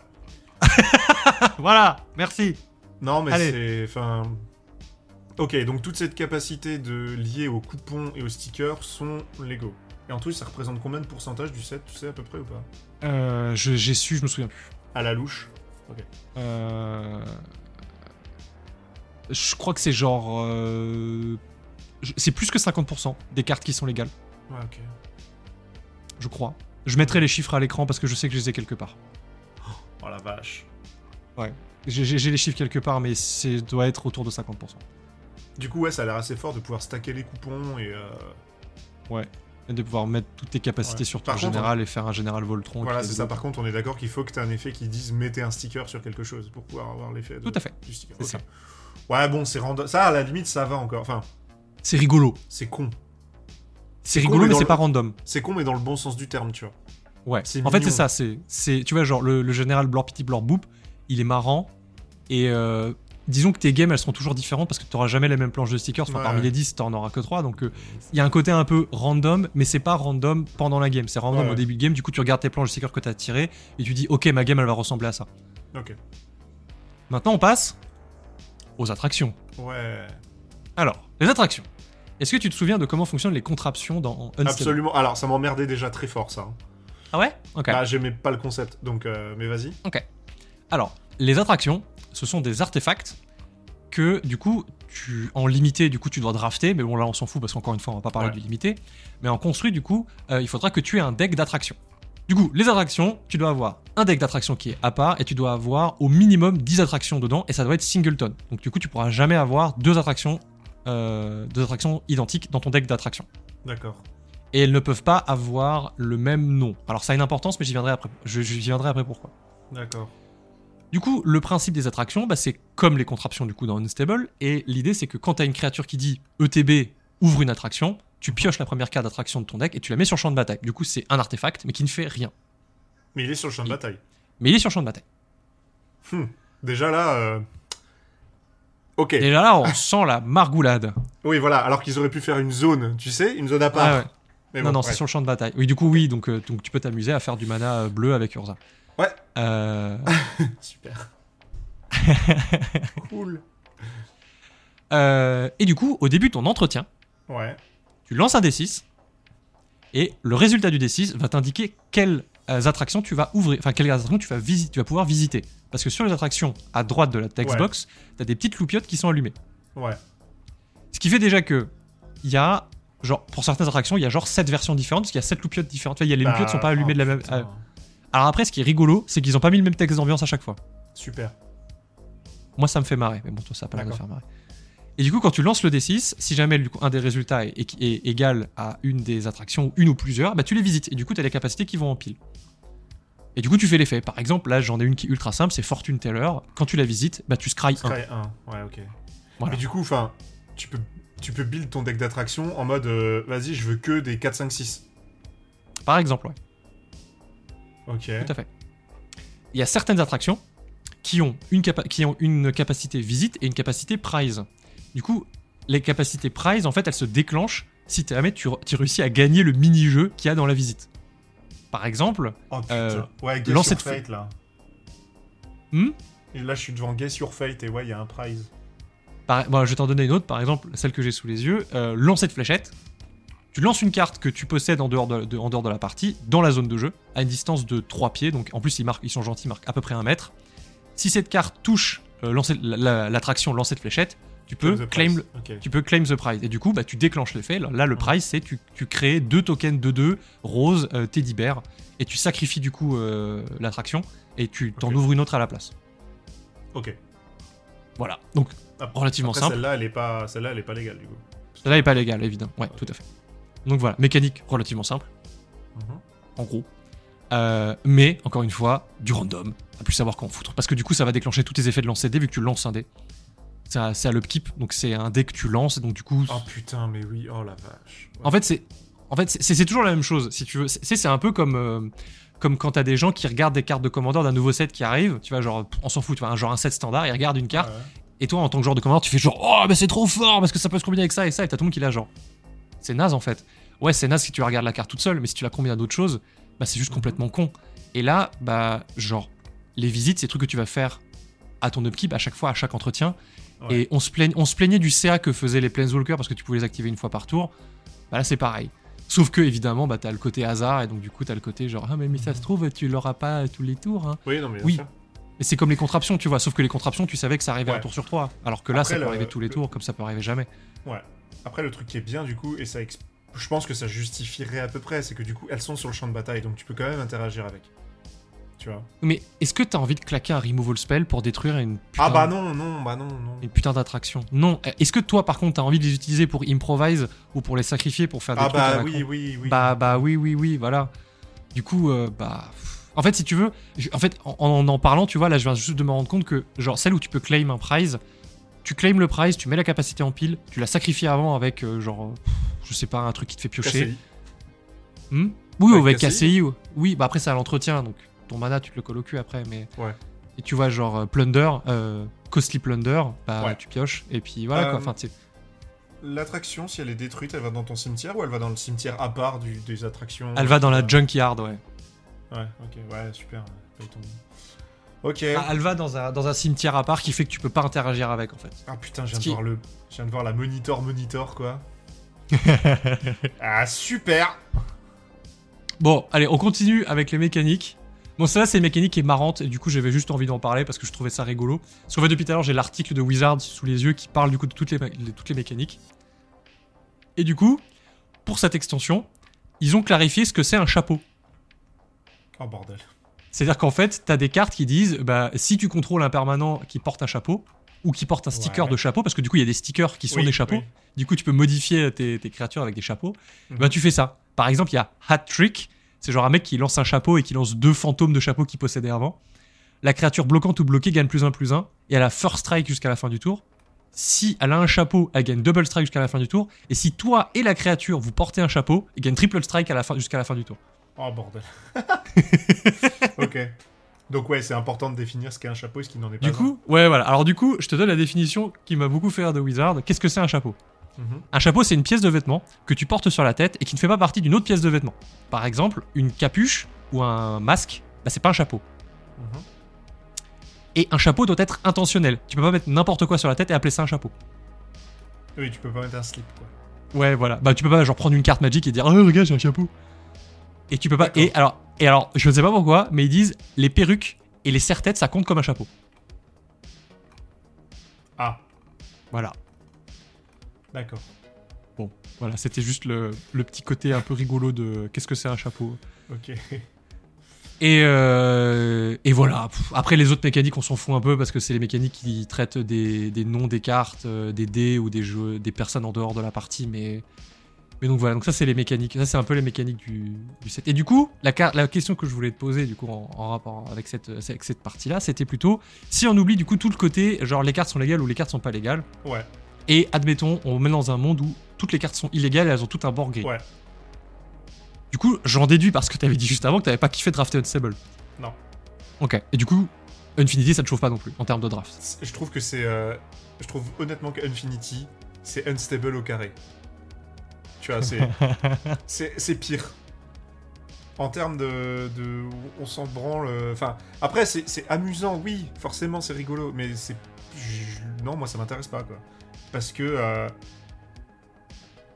*laughs* voilà, merci. non, mais c'est. Enfin. Ok, donc toute cette capacité de lier aux coupons et aux stickers sont Lego. Et en tout, ça représente combien de pourcentage du set, tu sais à peu près ou pas? Euh, J'ai su, je me souviens plus. À la louche. Euh, Je crois que c'est genre. euh, C'est plus que 50% des cartes qui sont légales, Ouais, ok. je crois. Je mettrai les chiffres à l'écran parce que je sais que je les ai quelque part. Oh la vache. J'ai j'ai- les chiffres quelque part, mais c'est doit être autour de 50%. Du coup, ouais, ça a l'air assez fort de pouvoir stacker les coupons et. euh, Et de pouvoir mettre toutes tes capacités Ouais. sur ton Par contre, général et faire un général Voltron. Voilà, c'est ça. autres. Par contre, on est d'accord qu'il faut que tu aies un effet qui dise mettez un sticker sur quelque chose pour pouvoir avoir l'effet de- Tout à fait. du sticker. C'est Ok. ça. Ouais, bon, c'est random. Ça, à la limite, ça va encore. Enfin, C'est rigolo. c'est con. C'est rigolo, mais c'est le- pas random. C'est con, mais dans le bon sens du terme, tu vois. Ouais. C'est En fait, c'est ça. C'est, c'est, tu vois, genre le, le général Blor Pity Blor Boop, il est marrant et euh, disons que tes games elles seront toujours différentes parce que tu n'auras jamais les mêmes planches de stickers. Enfin, Ouais, parmi ouais. les 10, tu n'en auras que 3. Donc, euh, il y a un côté un peu random, mais c'est pas random pendant la game. C'est random Ouais, au début de game. Du coup, tu regardes tes planches de stickers que tu as tirées et tu dis, ok, ma game elle va ressembler à ça. Ok. Maintenant, on passe aux attractions. Ouais. Alors, les attractions. Est-ce que tu te souviens de comment fonctionnent les contraptions dans Unstable Absolument. Alors, ça m'emmerdait déjà très fort, ça. hein. Ah ouais? Ok. Bah, j'aimais pas le concept, donc, euh, mais vas-y. Alors, les attractions, ce sont des artefacts que, du coup, tu, en limité, du coup, tu dois drafter. Mais bon, là, on s'en fout parce qu'encore une fois, on va pas parler Ouais. de limité. Mais en construit, du coup, euh, il faudra que tu aies un deck d'attractions. Du coup, les attractions, tu dois avoir un deck d'attractions qui est à part et tu dois avoir au minimum 10 attractions dedans et ça doit être singleton. Donc, du coup, tu pourras jamais avoir deux attractions, euh, deux attractions identiques dans ton deck d'attractions. D'accord. Et elles ne peuvent pas avoir le même nom. Alors, ça a une importance, mais j'y viendrai après. Je- viendrai après pourquoi. D'accord. Du coup, le principe des attractions, bah, c'est comme les contraptions du coup dans Unstable, et l'idée c'est que quand tu as une créature qui dit ETB ouvre une attraction, tu pioches la première carte d'attraction de ton deck et tu la mets sur le champ de bataille. Du coup, c'est un artefact, mais qui ne fait rien. Mais il est sur le champ de Il- bataille. Mais il est sur le champ de bataille. Hmm. Déjà là. euh, Ok. Et là, on sent la margoulade. Oui, voilà. Alors qu'ils auraient pu faire une zone, tu sais, une zone à part. Ah ouais. *laughs* Mais non, bon, non, ouais. c'est sur le champ de bataille. Oui, du coup, oui, donc, euh, donc tu peux t'amuser à faire du mana bleu avec Urza. Ouais. Euh, *laughs* Super. *laughs* cool. et du coup, au début de ton entretien, Ouais. Tu lances un D6 et le résultat du D6 va t'indiquer quelles euh, attractions tu vas ouvrir, enfin quelles attractions tu vas, visi- tu vas pouvoir visiter. Parce que sur les attractions à droite de la textbox, tu as des petites loupiottes qui sont allumées. Ouais. Ce qui fait déjà que il y a genre pour certaines attractions, il y a genre 7 versions différentes parce qu'il y a 7 loupiottes différentes. Tu vois, il y a les Bah, loupiottes sont pas allumées oh, de la même putain. euh, Alors après ce qui est rigolo, c'est qu'ils ont pas mis le même texte d'ambiance à chaque fois. Super. Moi, ça me fait marrer, mais bon, toi, ça a pas l'air de faire marrer. Et du coup, quand tu lances le D6, si jamais un des résultats est, est- est égal à une des attractions, une ou plusieurs, bah, tu les visites. Et du coup, tu as des capacités qui vont en pile. Et du coup, tu fais l'effet. Par exemple, là, j'en ai une qui est ultra simple, c'est Fortune Teller. Quand tu la visites, bah, tu scry 1. Scry 1. Ouais, ok. Voilà. Mais du coup, enfin, tu peux, tu peux build ton deck d'attraction en mode, euh, vas-y, je veux que des 4, 5, 6. Par exemple, ouais, Ok. tout à fait. Il y a certaines attractions qui ont, une capa- qui ont une capacité visite et une capacité prize. Du coup, les capacités prize, en fait, elles se déclenchent si jamais tu, tu réussis à gagner le mini-jeu qu'il y a dans la visite. Par exemple, Oh. Euh, ouais, lancer de. Fate là. Hmm Et là, je suis devant Guess Your Fate et ouais, il y a un prize. Par- bon, je vais t'en donner une autre, par exemple, celle que j'ai sous les yeux. Euh, lancer de fléchette. Tu lances une carte que tu possèdes en dehors de, de- en dehors de la partie, dans la zone de jeu, à une distance de 3 pieds. Donc en plus, ils, marquent, ils sont gentils, ils marquent à peu près un mètre. Si cette carte touche euh, l'attraction lancer de fléchette, tu peux, claim, prize. Ok. tu peux claim the prize. Et du coup, bah, tu déclenches l'effet. Là, le prize, c'est tu, tu crées deux tokens de 2, rose, euh, teddy bear, et tu sacrifies du coup euh, l'attraction, et tu t'en ouvres une autre à la place. Ok. Voilà. Donc Après- relativement après, simple. Celle-là, elle est pas, celle-là, elle est pas légale du coup. Celle-là n'est pas légale, évidemment. Ouais, tout à fait. Donc voilà, mécanique relativement simple, Mhm. en gros. Euh, mais, encore une fois, du random, à plus savoir qu'en foutre. Parce que du coup, ça va déclencher tous tes effets de lancer dé vu que tu lances un dé. C'est à, l'upkeep, donc c'est un dé que tu lances, et donc du coup. Oh putain, mais oui, oh la vache. Ouais. En fait, c'est. En fait, c'est toujours la même chose, si tu veux. C'est un peu comme. euh, comme quand t'as des gens qui regardent des cartes de commandeur d'un nouveau set qui arrive, tu vois, genre, on s'en fout, tu vois, genre un set standard, ils regardent une carte, Ouais, et toi, en tant que joueur de commandeur, tu fais genre, oh, mais c'est trop fort parce que ça peut se combiner avec ça et ça, et t'as tout le monde qui l'a genre. C'est naze en fait. Ouais, c'est naze si tu regardes la carte toute seule, mais si tu la combines à d'autres choses, bah c'est juste Mhm. complètement con. Et là, bah, genre, les visites, c'est trucs que tu vas faire à ton upkeep à chaque fois, à chaque entretien. Ouais. Et on se, plaignait, on se plaignait du CA que faisaient les Planeswalkers parce que tu pouvais les activer une fois par tour. Bah là, c'est pareil. Sauf que, évidemment, bah, t'as le côté hasard, et donc du coup, t'as le côté genre, ah, mais, mais ça se trouve, tu l'auras pas tous les tours. Hein. Oui, non, mais bien Oui. sûr. Mais c'est comme les contraptions, tu vois. Sauf que les contraptions, tu savais que ça arrivait Ouais. un tour sur trois. Alors que là, Après, ça peut le- arriver tous les le- tours, comme ça peut arriver jamais. Ouais. Après, le truc qui est bien, du coup, et ça exp- je pense que ça justifierait à peu près, c'est que du coup, elles sont sur le champ de bataille, donc tu peux quand même interagir avec. Tu vois Mais est-ce que t'as envie de claquer un removal spell pour détruire une putain, Ah bah non, non, bah non, non. une putain d'attraction Non. Est-ce que toi, par contre, t'as envie de les utiliser pour improvise ou pour les sacrifier pour faire des Ah trucs à bah la oui, con oui, oui. Bah, bah oui, oui, oui, voilà. Du coup, euh, bah. En fait, si tu veux, je- en fait, en, en en parlant, tu vois, là, je viens juste de me rendre compte que, genre, celle où tu peux claim un prize, tu claim le prize, tu mets la capacité en pile, tu la sacrifies avant avec, euh, genre, euh, je sais pas, un truc qui te fait piocher. KCI. Hmm? Oui, ou Avec avec KCI. KCI. ou- Oui, bah après, c'est à l'entretien, donc ton mana, tu te le colles au cul après, mais. Ouais. Et tu vois, genre, euh, Plunder, euh, Costly Plunder, bah Ouais. tu pioches et puis voilà Euh, quoi. Enfin, tu sais, L'attraction, si elle est détruite, elle va dans ton cimetière ou elle va dans le cimetière à part du, des attractions? Elle va dans la euh, junkyard, ouais. Ouais, ok, ouais, super. Ok. Ah, elle va dans un, dans un cimetière à part qui fait que tu peux pas interagir avec en fait. Ah putain, je viens, de qui- voir le... je viens de voir la monitor monitor quoi. *laughs* ah super Bon, allez, on continue avec les mécaniques. Bon, ça, c'est une mécanique qui est marrante, et du coup, j'avais juste envie d'en parler parce que je trouvais ça rigolo. Parce qu'en fait, depuis tout à l'heure, j'ai l'article de Wizards sous les yeux qui parle du coup de toutes les, les- toutes les mécaniques. Et du coup, pour cette extension, ils ont clarifié ce que c'est un chapeau. Oh bordel. C'est-à-dire qu'en fait, t'as des cartes qui disent, bah, si tu contrôles un permanent qui porte un chapeau, ou qui porte un sticker Ouais. de chapeau, parce que du coup, il y a des stickers qui sont Oui, des chapeaux. oui. Du coup, tu peux modifier tes, tes créatures avec des chapeaux. Ben, tu fais ça. Par exemple, il y a Hat Trick. C'est genre un mec qui lance un chapeau et qui lance deux fantômes de chapeau qu'il possédait avant. La créature bloquante ou bloquée gagne plus un plus un. Et elle a First Strike jusqu'à la fin du tour. Si elle a un chapeau, elle gagne Double Strike jusqu'à la fin du tour. Et si toi et la créature vous portez un chapeau, elle gagne Triple Strike à la fin, jusqu'à la fin du tour. Oh bordel. *laughs* ok. Donc ouais, c'est important de définir ce qu'est un chapeau et ce qui n'en est pas. Du un. coup, ouais, voilà. Alors, du coup, je te donne la définition qui m'a beaucoup fait rire de Wizard. Qu'est-ce que c'est un chapeau? Mhm. Un chapeau, c'est une pièce de vêtement que tu portes sur la tête et qui ne fait pas partie d'une autre pièce de vêtement. Par exemple, une capuche ou un masque, bah, c'est pas un chapeau. Mhm. Et un chapeau doit être intentionnel. Tu peux pas mettre n'importe quoi sur la tête et appeler ça un chapeau. Oui, tu peux pas mettre un slip quoi. Ouais, voilà. Bah, tu peux pas genre prendre une carte magique et dire Oh, regarde, j'ai un chapeau. Et tu peux pas. Et alors, et alors, je ne sais pas pourquoi, mais ils disent les perruques et les serre-têtes, ça compte comme un chapeau. Ah, Voilà. D'accord. Bon, voilà, c'était juste le, le petit côté un peu rigolo de qu'est-ce que c'est un chapeau. Ok. *laughs* Et, euh, et voilà. Après, les autres mécaniques, on s'en fout un peu parce que c'est les mécaniques qui traitent des, des noms des cartes, euh, des dés ou des jeux, des personnes en dehors de la partie. Mais, mais donc voilà. Donc ça, c'est les mécaniques. Ça, c'est un peu les mécaniques du, du set. Et du coup, la question que je voulais te poser, du coup, en, en rapport avec cette, avec cette partie-là, c'était plutôt si on oublie du coup tout le côté, genre les cartes sont légales ou les cartes sont pas légales. Ouais, Et admettons, on met dans un monde où toutes les cartes sont illégales et elles ont tout un bord gris. ouais. Du coup, j'en déduis parce que t'avais dit juste avant que t'avais pas kiffé Drafted Unstable. Non. Ok. Et du coup, Infinity, ça te chauffe pas non plus en termes de draft. Je trouve que c'est. euh, Je trouve honnêtement que Infinity, c'est unstable au carré. Tu vois, c'est. *laughs* c'est pire. En termes de. de on s'en branle. euh, Enfin, après, c'est amusant, oui, forcément, c'est rigolo, mais c'est. Non, moi, ça m'intéresse pas, quoi. Parce que. euh,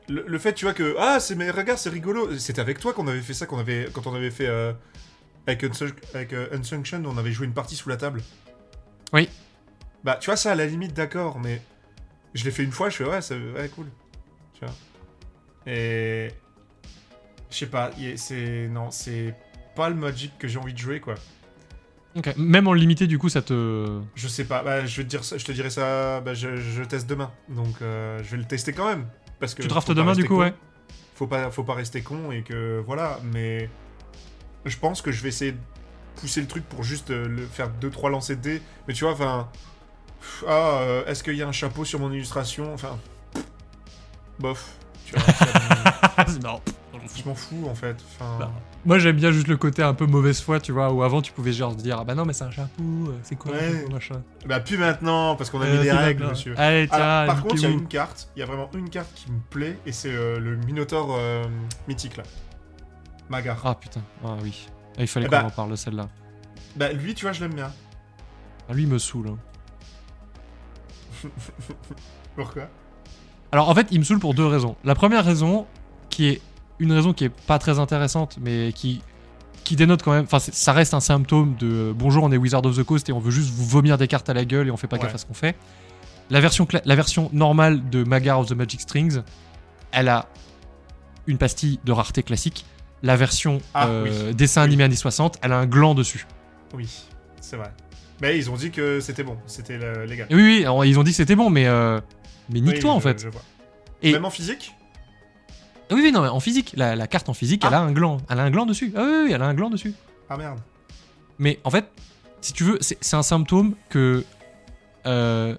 Le, le fait, tu vois, que. Ah, c'est mais regarde, c'est rigolo. C'était avec toi qu'on avait fait ça, qu'on avait, quand on avait fait. euh, avec, Unsunk- avec euh, Unsanctioned, on avait joué une partie sous la table. Oui. Bah, tu vois, ça, à la limite, d'accord, mais je l'ai fait une fois, je fais, ouais, c'est ouais, cool. Tu vois. Et. Je sais pas, c'est. Non, c'est pas le Magic que j'ai envie de jouer, quoi. Même en limité, du coup, ça te. Je sais pas, bah, je, vais te dire ça, je te dirai ça, bah, je, je teste demain. Donc, euh, je vais le tester quand même. Parce que Tu draftes demain, du coup, con. ouais. Faut pas, faut pas rester con et que. Voilà, mais. Je pense que je vais essayer de pousser le truc pour juste euh, le faire 2-3 lancers de dés. Mais tu vois, enfin. Ah, euh, est-ce qu'il y a un chapeau sur mon illustration? Enfin. Bof. Tu vois, ça *laughs* marrant. je m'en fous en fait. Enfin. Bah, Moi, j'aime bien juste le côté un peu mauvaise foi, tu vois, où avant, tu pouvais genre dire Ah bah non, mais c'est un chapeau, euh, c'est quoi Ouais. chapeau, machin. Bah, plus maintenant, parce qu'on a Euh, mis des règles, maintenant. monsieur. Allez, tiens, Alors, par contre, il y a une carte, il y a vraiment une carte qui me plaît, et c'est euh, le Minotaur euh, mythique là. Magar. Ah putain, ah oui. Ah, il fallait Eh qu'on bah- en parle celle-là. Bah, lui, tu vois, je l'aime bien. Ah, lui, il me saoule. hein. *laughs* Pourquoi? Alors en fait, il me saoule pour deux raisons. La première raison, qui est une raison qui est pas très intéressante, mais qui, qui dénote quand même. Enfin, ça reste un symptôme de euh, bonjour, on est Wizard of the Coast et on veut juste vous vomir des cartes à la gueule et on fait pas Ouais. gaffe à ce qu'on fait. La version, cla- la version normale de Magar of the Magic Strings, elle a une pastille de rareté classique. La version Ah, euh, oui. dessin Oui. animé années 60, elle a un gland dessus. Oui, c'est vrai. Mais ils ont dit que c'était bon, c'était légal. Oui, oui, alors, ils ont dit que c'était bon, mais, euh, mais Oui, nique-toi en fait. je vois. Et- Même en physique? Oui, oui, non, mais en physique, la, la carte en physique, elle Ah. a un gland. Elle a un gland dessus. Ah oui, oui, elle a un gland dessus. Ah merde. Mais en fait, si tu veux, c'est c'est un symptôme que. euh,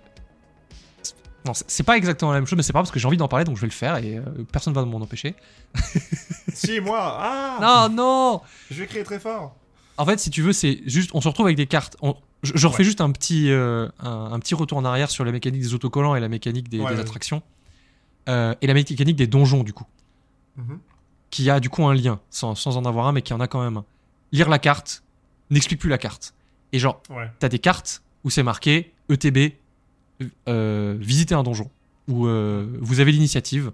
c'est- non, c'est- c'est pas exactement la même chose, mais c'est pas grave parce que j'ai envie d'en parler, donc je vais le faire et euh, personne va m'en empêcher. *laughs* si, moi Ah Non, non Je vais crier très fort. En fait, si tu veux, c'est juste. On se retrouve avec des cartes. on- Je, je refais juste un petit, euh, un, un petit retour en arrière sur la mécanique des autocollants et la mécanique des, Ouais, des vas-y. attractions. Euh, et la mécanique des donjons, du coup. Mhm. Qui a du coup un lien, sans, sans en avoir un, mais qui en a quand même un. Lire la carte n'explique plus la carte. Et genre, Ouais. t'as des cartes où c'est marqué ETB, euh, visiter un donjon, ou euh, vous avez l'initiative,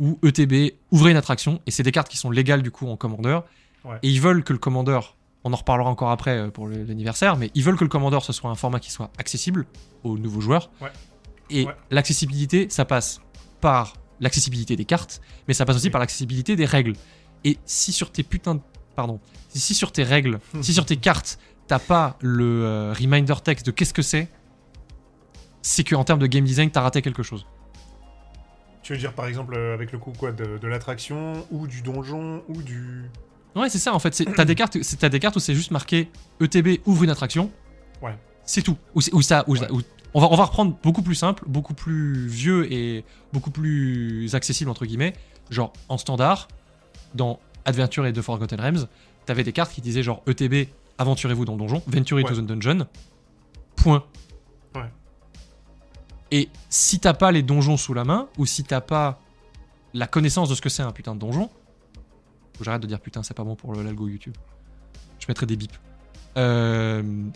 ou ETB, ouvrez une attraction, et c'est des cartes qui sont légales du coup en commandeur, Ouais. et ils veulent que le commandeur, on en reparlera encore après euh, pour l'anniversaire, mais ils veulent que le commandeur ce soit un format qui soit accessible aux nouveaux joueurs, Ouais. et l'accessibilité, ça passe par l'accessibilité des cartes, mais ça passe aussi par l'accessibilité des règles. Et si sur tes putains de... Pardon. Si sur tes règles, *laughs* si sur tes cartes, t'as pas le euh, reminder text de qu'est-ce que c'est, c'est que en termes de game design, t'as raté quelque chose. Tu veux dire par exemple euh, avec le coup quoi de, de l'attraction ou du donjon ou du. Ouais, c'est ça en fait. T'as des cartes, des cartes où c'est juste marqué ETB ouvre une attraction. Ouais. C'est tout. Ou, ça, ou Ouais. ou- on va on va reprendre beaucoup plus simple, beaucoup plus vieux et beaucoup plus accessible entre guillemets. Genre en standard, dans Adventure et The Forgotten Realms, t'avais des cartes qui disaient genre ETB aventurez-vous dans le donjon, Venture into Ouais. the dungeon. Point. Ouais. Et si t'as pas les donjons sous la main, ou si t'as pas la connaissance de ce que c'est un putain de donjon, faut j'arrête de dire putain, c'est pas bon pour le- l'algo YouTube. Je mettrai des bips. Euh, Hum,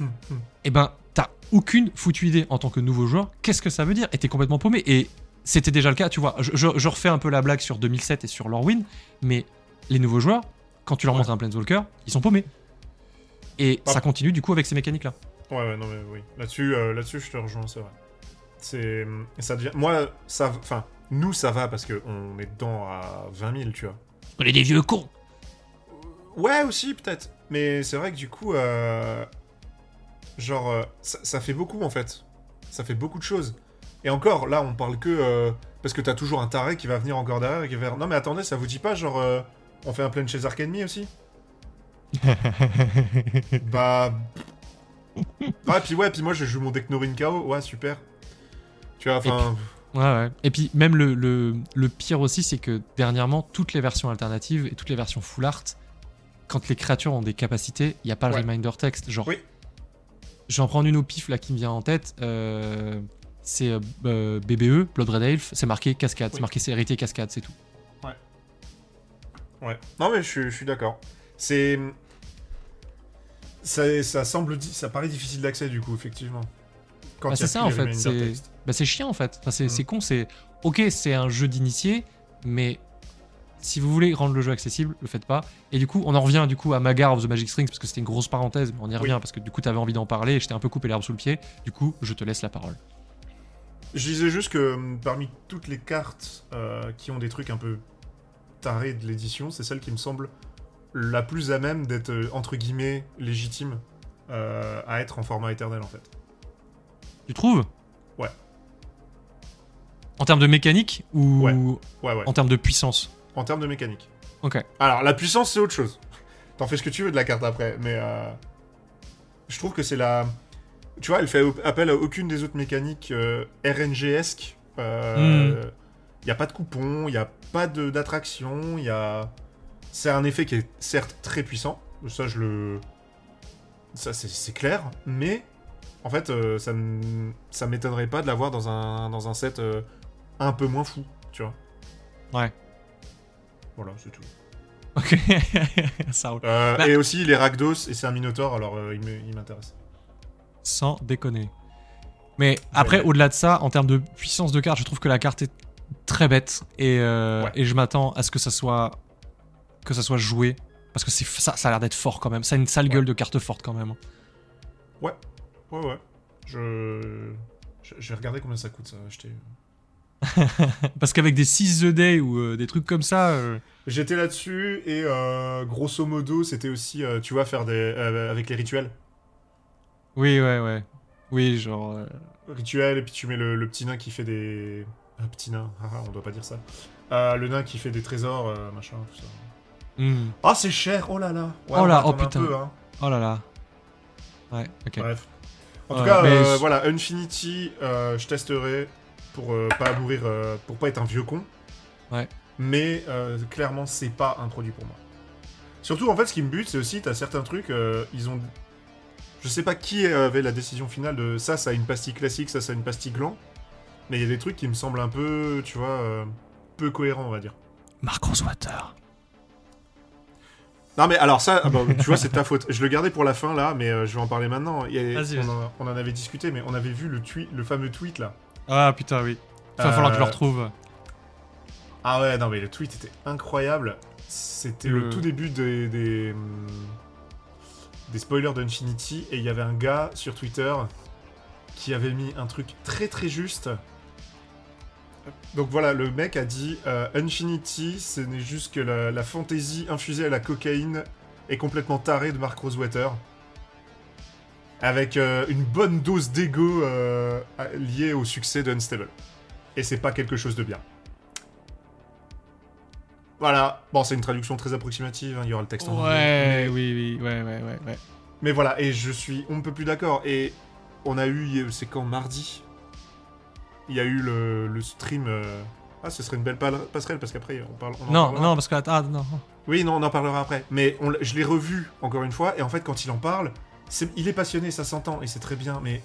*laughs* hum. eh ben, t'as aucune foutue idée en tant que nouveau joueur. Qu'est-ce que ça veut dire? Et t'es complètement paumé. Et c'était déjà le cas, tu vois. Je, je- je refais un peu la blague sur 2007 et sur Lorwyn, mais les nouveaux joueurs, quand tu leur Ouais. montres un Planeswalker, ils sont paumés. Et Bah. ça continue du coup avec ces mécaniques-là. Ouais, ouais, non, mais oui. Là-dessus, euh, là-dessus, je te rejoins, c'est vrai. C'est. Ça devient. Moi, ça. Enfin, nous, ça va parce qu'on est dedans à 20 000, tu vois. On est des vieux cons Ouais, aussi, peut-être. Mais c'est vrai que du coup, euh, genre, euh, ça, ça fait beaucoup en fait. Ça fait beaucoup de choses. Et encore, là, on parle que. euh, parce que t'as toujours un taré qui va venir encore derrière et qui va. Non, mais attendez, ça vous dit pas, genre, euh, on fait un plein chez Arkenemy aussi? *laughs* Bah. Ouais, puis ouais, puis moi, je joue mon deck Norin KO. Ouais, super. Tu vois, enfin. Ouais, ouais. Et puis, même le, le, le pire aussi, c'est que dernièrement, toutes les versions alternatives et toutes les versions full art, quand les créatures ont des capacités, il n'y a pas le Ouais. reminder text. Genre, Oui. J'en prends une au pif là qui me vient en tête. euh, c'est euh, BBE, Blood Red Elf, c'est marqué cascade, c'est marqué héritier cascade, c'est tout. Ouais. Non, mais je, suis- je suis d'accord. C'est. Ça, ça semble. Ça paraît difficile d'accès, du coup, effectivement. Quand Bah, c'est ça, en fait, c'est-. Bah, c'est chiant en fait. Enfin, c'est Mm. c'est con, c'est. Ok, c'est un jeu d'initié, mais si vous voulez rendre le jeu accessible, le faites pas. Et du coup, on en revient du coup à Magar of the Magic Strings parce que c'était une grosse parenthèse, mais on y revient parce que du coup, t'avais envie d'en parler et j'étais un peu coupé l'herbe sous le pied. Du coup, je te laisse la parole. Je disais juste que hum, parmi toutes les cartes euh, qui ont des trucs un peu tarés de l'édition, c'est celle qui me semble la plus à même d'être, euh, entre guillemets, légitime euh, à être en format éternel, en fait. Tu trouves? Ouais. En termes de mécanique ou Ouais. Ouais, ouais. en termes de puissance? En termes de mécanique. Ok. Alors, la puissance, c'est autre chose. T'en fais ce que tu veux de la carte après, mais euh, je trouve que c'est la. Tu vois, elle fait appel à aucune des autres mécaniques euh, RNG-esque. Il n'y a pas de coupon, il n'y a pas d'attraction, il y a. C'est un effet qui est certes très puissant, ça je le. Ça c'est- clair, mais en fait, euh, ça ça m'étonnerait pas de l'avoir dans un, dans un set euh, un peu moins fou, tu vois. Ouais. Voilà, c'est tout. Ok. *laughs* Ça roule. Euh, Bah- Et aussi les Rakdos, et c'est un Minotaur, alors euh, il m'intéresse. Sans déconner. Mais après, ouais. au-delà de ça, en termes de puissance de carte, je trouve que la carte est très bête et, euh, Ouais. et je m'attends à ce que ça soit que ça soit joué parce que ça, ça a l'air d'être fort quand même. Ça a une sale Ouais. gueule de carte forte quand même. Ouais, ouais. Je... je, je vais regarder combien ça coûte ça acheter. *laughs* Parce qu'avec des 6 The Day ou euh, des trucs comme ça, euh, J'étais là-dessus et euh, grosso modo, c'était aussi, tu vois, faire des. avec les rituels. oui, ouais, ouais, oui, genre. euh, Rituels, et puis tu mets le, le petit nain qui fait des. Un petit nain, *laughs* on doit pas dire ça. Le nain qui fait des trésors, machin, tout ça. hmm. Ah, c'est cher, oh là là Ouais, Oh là, oh putain. peu, hein. Oh là là. Ouais, ok. Bref. En tout Ouais, cas, je- voilà, Infinity, je testerai pour euh, pas mourir, euh, pour pas être un vieux con. Ouais. Mais euh, clairement, c'est pas un produit pour moi. Surtout, en fait, ce qui me bute, c'est aussi, t'as certains trucs, ils ont. Je sais pas qui avait la décision finale de ça, ça a une pastille classique, ça, ça a une pastille gland. Mais il y a des trucs qui me semblent un peu, tu vois, peu cohérents, on va dire. Mark Rosewater. Non mais alors ça, ah bah, tu vois, c'est ta faute. Je le gardais pour la fin là, mais euh, je vais en parler maintenant. On, en, on en avait discuté, mais on avait vu le, tweet, le fameux tweet là. Ah putain, oui. Il va falloir que je le Euh, retrouve. Ah ouais, non mais le tweet était incroyable. C'était le... Le- tout début des, des, des spoilers d'Infinity et il y avait un gars sur Twitter qui avait mis un truc très très juste. Donc voilà, le mec a dit euh, Infinity, ce n'est juste que la, la fantaisie infusée à la cocaïne et complètement tarée de Mark Rosewater. Avec euh, une bonne dose d'ego euh, liée au succès de Unstable. Et c'est pas quelque chose de bien. Voilà. Bon, c'est une traduction très approximative, hein, il y aura le texte en anglais. Ouais, Mais- oui, oui, ouais, ouais, ouais, ouais. Mais voilà, et je suis on ne peut plus d'accord. Et on a eu, c'est quand mardi? Il y a eu le, le stream. euh, Ah, ce serait une belle passerelle parce qu'après on parle. on Non, non, parce que ah, non. Oui, non, on en parlera après. Mais on je l'ai revu encore une fois, et en fait, quand il en parle, il est passionné, ça s'entend, et c'est très bien, mais.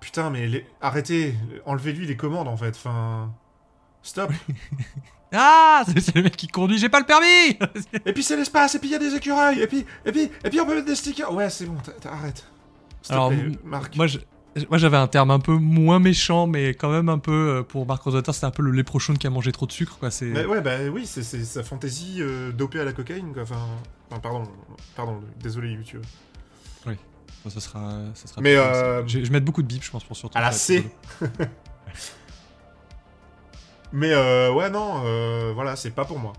Putain, mais les- arrêtez, enlevez-lui les commandes en fait, enfin. Stop. *laughs* Ah, c'est le mec qui conduit, j'ai pas le permis. *laughs* et puis c'est l'espace, et puis il y a des écureuils, et puis, et puis, et puis on peut mettre des stickers. Ouais, c'est bon, arrête. Te Alors, Marc. Moi, je- moi, j'avais un terme un peu moins méchant, mais quand même un peu euh, pour Mark Rosewater, c'était un peu le léprochaun qui a mangé trop de sucre, quoi. C'est. Ouais, bah oui, c'est c'est sa fantaisie euh, dopée à la cocaïne, quoi. Enfin, enfin, pardon, pardon, désolé YouTube. Ça sera, ça sera. Mais, euh, je je vais mettre beaucoup de bip, je pense, pour surtout. À la C. *laughs* Mais euh, ouais, non, euh, voilà, c'est pas pour moi.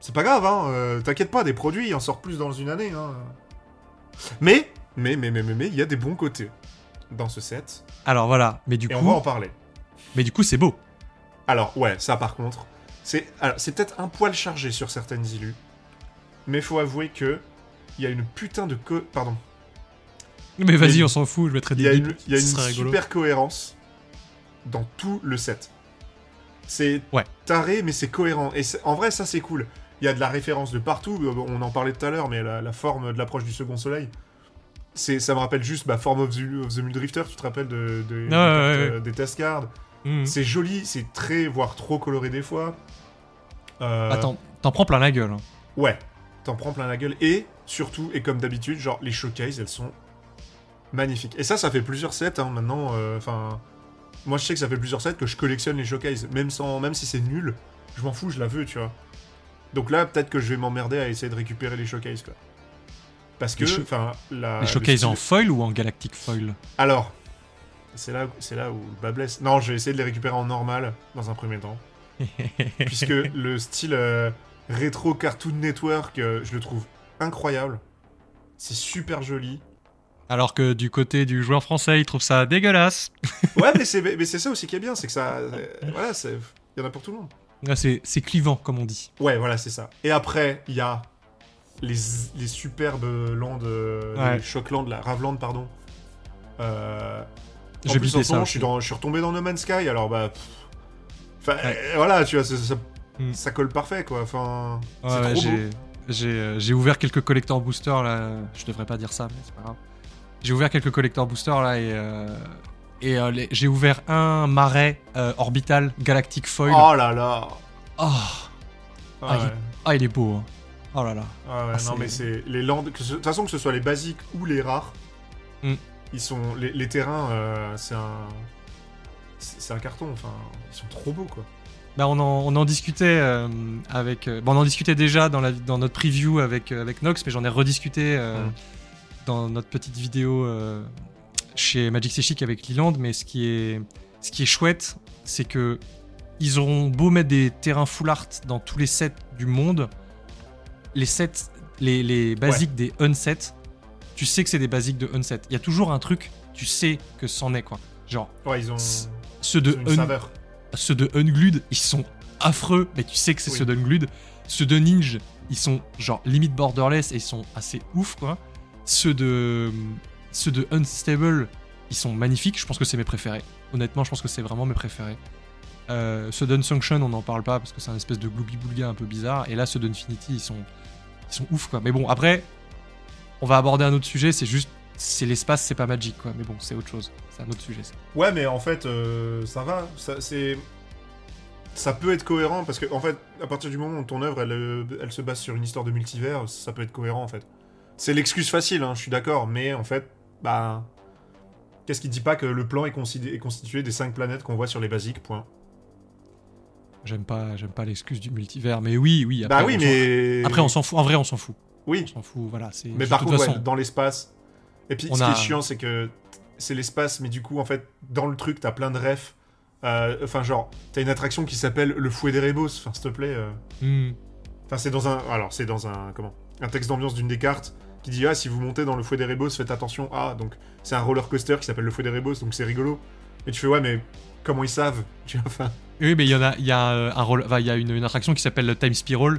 C'est pas grave, hein. T'inquiète pas, des produits, il en sort plus dans une année, hein. Mais, mais, mais, mais, mais, mais, il y a des bons côtés dans ce set, Alors voilà, mais du et coup, on va en parler. mais du coup, c'est beau. Alors, ouais, ça par contre, c'est peut-être un poil chargé sur certaines illus, mais faut avouer que il y a une putain de co... Pardon. *laughs* Mais vas-y, on s'en fout, je mettrai Il des y a une, il y a une rigolo. super cohérence dans tout le set. C'est Ouais. taré, mais c'est cohérent. Et en vrai, ça, c'est cool. Il y a de la référence de partout. On en parlait tout à l'heure, mais la, la forme de l'approche du second soleil, ça me rappelle juste bah, Form of the, of the Muldrifter, tu te rappelles de, de- des, ouais, cartes, ouais, des test cards. Mhm. C'est joli, c'est très, voire trop coloré des fois. Euh, Attends, t'en prends plein la gueule. hein. Ouais, t'en prends plein la gueule. Et surtout, et comme d'habitude, genre les showcases, elles sont magnifiques. Et ça, ça fait plusieurs sets hein, maintenant. euh, Enfin, moi je sais que ça fait plusieurs sets que je collectionne les showcases, même sans, même si c'est nul, je m'en fous, je la veux, tu vois. Donc là, peut-être que je vais m'emmerder à essayer de récupérer les showcases, quoi. Parce que, enfin, la. Les le showcases style- en foil ou en galactic foil? Alors, c'est là, c'est là où le bas blesse. Non, je vais essayer de les récupérer en normal dans un premier temps. *laughs* puisque le style euh, rétro Cartoon Network, euh, je le trouve incroyable. C'est super joli. Alors que du côté du joueur français, il trouve ça dégueulasse. *laughs* Ouais, mais c'est mais c'est ça aussi qui est bien, c'est que ça, euh, voilà, il y en a pour tout le monde. Là, c'est c'est clivant, comme on dit. Ouais, voilà, c'est ça. Et après, il y a les, les superbes lands, euh, Ouais. les Shockland, la Raveland, pardon. Euh, en J'ai plus, en ça moment, je suis, dans, je suis retombé dans No Man's Sky, alors bah. pff. Enfin, Ouais. euh, voilà, tu vois, ça, ça- Hmm. ça colle parfait, quoi. Enfin, Ouais, j'ai- J'ai euh, j'ai ouvert quelques collector boosters là. Je devrais pas dire ça, mais c'est pas grave. J'ai ouvert quelques collector boosters là et, euh, et euh, les- j'ai ouvert un marais euh, orbital galactic foil. Oh là là. Oh, Ah, Ah, il- ouais. ah, il est beau. hein. Oh là là. Ah ouais, Ah, non mais c'est les ce- de toute façon que ce soit les basiques ou les rares, Mm. ils sont les, les terrains, euh, c'est un c'est un carton, enfin ils sont trop beaux quoi. Bah, on, en, on en discutait euh, avec. bon, on en discutait déjà dans, la, dans notre preview avec, avec Nox, mais j'en ai rediscuté euh, Mm. Dans notre petite vidéo euh, chez Magic C'est Chic avec Leland. Mais ce qui est, ce qui est chouette, c'est que ils auront beau mettre des terrains full art dans tous les sets du monde, les sets, les, les basiques des unsets, tu sais que c'est des basiques de unset. Il y a toujours un truc, tu sais que c'en est quoi. Genre, Ouais, ils ont, ceux de ils ont une un- ceux de Unglued, ils sont affreux, mais tu sais que c'est Oui. ceux d'Unglued. Ceux de Ninja, ils sont genre limite borderless et ils sont assez ouf, quoi. Ceux de, ceux de Unstable, ils sont magnifiques. Je pense que c'est mes préférés. Honnêtement, je pense que c'est vraiment mes préférés. Euh, ceux d'Unsunction, on n'en parle pas parce que c'est un espèce de glooby-boulga un peu bizarre. Et là, ceux d'Infinity, ils sont, ils sont ouf, quoi. Mais bon, après, on va aborder un autre sujet. C'est juste, c'est l'espace, c'est pas Magic, quoi. Mais bon, c'est autre chose. C'est un autre sujet, ça. Ouais, mais en fait, euh, ça va. Ça, c'est... ça peut être cohérent parce que, en fait, à partir du moment où ton œuvre elle, euh, elle se base sur une histoire de multivers, ça peut être cohérent en fait. C'est l'excuse facile, hein, je suis d'accord, mais en fait, bah. Qu'est-ce qui dit pas que le plan est, constitué des cinq planètes qu'on voit sur les basiques, point. J'aime pas, j'aime pas l'excuse du multivers, mais oui, oui. bah oui, on mais. Après, on s'en fout. En vrai, on s'en fout. Oui, On s'en fout, voilà. C'est. mais par contre, façon, ouais, dans l'espace. Et puis, On ce a- qui est chiant, c'est que c'est l'espace, mais du coup, en fait, dans le truc, t'as plein de refs. Euh, Enfin, genre, t'as une attraction qui s'appelle le fouet des Rébos. Enfin, s'il te plaît. euh. hmm. Enfin, c'est dans un. Alors, c'est dans un. Comment Un texte d'ambiance d'une des cartes qui dit Ah, si vous montez dans le fouet des Rébos, faites attention. Ah, donc c'est un roller coaster qui s'appelle le fouet des Rébos, donc c'est rigolo. Et tu fais Ouais, mais comment ils savent? *laughs* Tu vois, enfin. Oui, mais il y en a, il y a euh, un enfin, il y a une, une attraction qui s'appelle le Time Spiral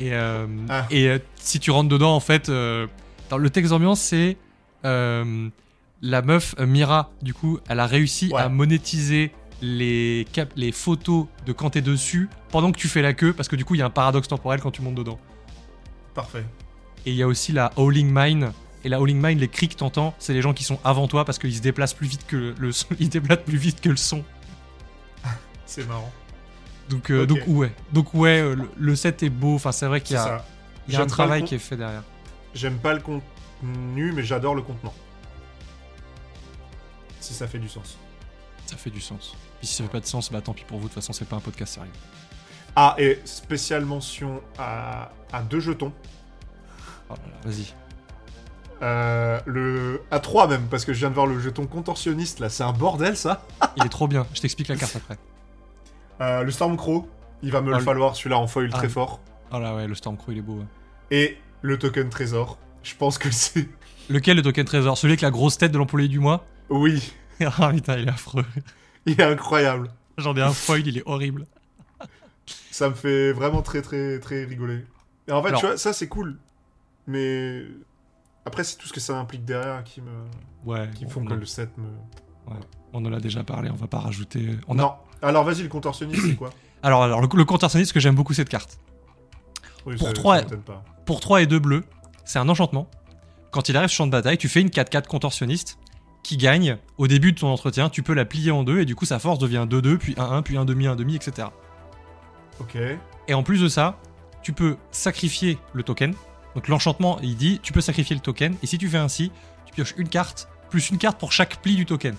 et euh, Ah. et euh, si tu rentres dedans, en fait, euh, dans le texte d'ambiance, c'est la meuf Mira. Du coup, elle a réussi Ouais. à monétiser les cap- les photos de quand t'es dessus pendant que tu fais la queue, parce que du coup, il y a un paradoxe temporel quand tu montes dedans. Parfait. Et il y a aussi la Howling Mine. Et la Howling Mine, les cris que t'entends, c'est les gens qui sont avant toi parce qu'ils se déplacent plus vite que le son. *laughs* Ils déplacent plus vite que le son. *laughs* C'est marrant. Donc, euh, donc ouais. Donc ouais, euh, le, le set est beau. Enfin, c'est vrai qu'il y a, il y a un travail qui est fait derrière. J'aime pas le contenu, mais j'adore le contenant. Si ça fait du sens. Ça fait du sens. Puis si ça fait pas de sens, bah tant pis pour vous. De toute façon, c'est pas un podcast sérieux. Ah, et spéciale mention à, à deux jetons. Oh là là, Vas-y. Euh, le A3 même, parce que je viens de voir le jeton contorsionniste là, c'est un bordel ça. *laughs* Il est trop bien. Je t'explique la carte après. Euh, le Stormcrow, il va me Oh, le falloir celui-là en foil Ah. très fort. Oh là ouais, le Stormcrow, il est beau. ouais. Et le token trésor. Je pense que c'est. *laughs* Lequel le token trésor? Celui avec la grosse tête de l'employé du mois? Oui, *laughs* Ah putain, il est affreux. il est incroyable. J'en ai un foil, il est horrible. Ça me fait vraiment très très très rigoler. Et en fait, Alors- tu vois, ça c'est cool. Mais après, c'est tout ce que ça implique derrière qui me Ouais. qui on- font on, que le set me. on en a déjà parlé. On va pas rajouter. On a... Non. Alors vas-y, le contorsionniste, c'est quoi *coughs* Alors, alors le, le contorsionniste, que j'aime beaucoup cette carte. Oui, Pour ça- trois- ça m'étonne pas. Pour 3 et 2 bleus, c'est un enchantement. Quand il arrive sur le champ de bataille, tu fais une 4-4 contorsionniste qui gagne au début de ton entretien. Tu peux la plier en deux et du coup sa force devient 2-2, puis 1-1, puis 1,5, 1,5, etc. Ok. Et en plus de ça, tu peux sacrifier le token. Donc l'enchantement, il dit tu peux sacrifier le token. Et si tu fais ainsi, tu pioches une carte, plus une carte pour chaque pli du token.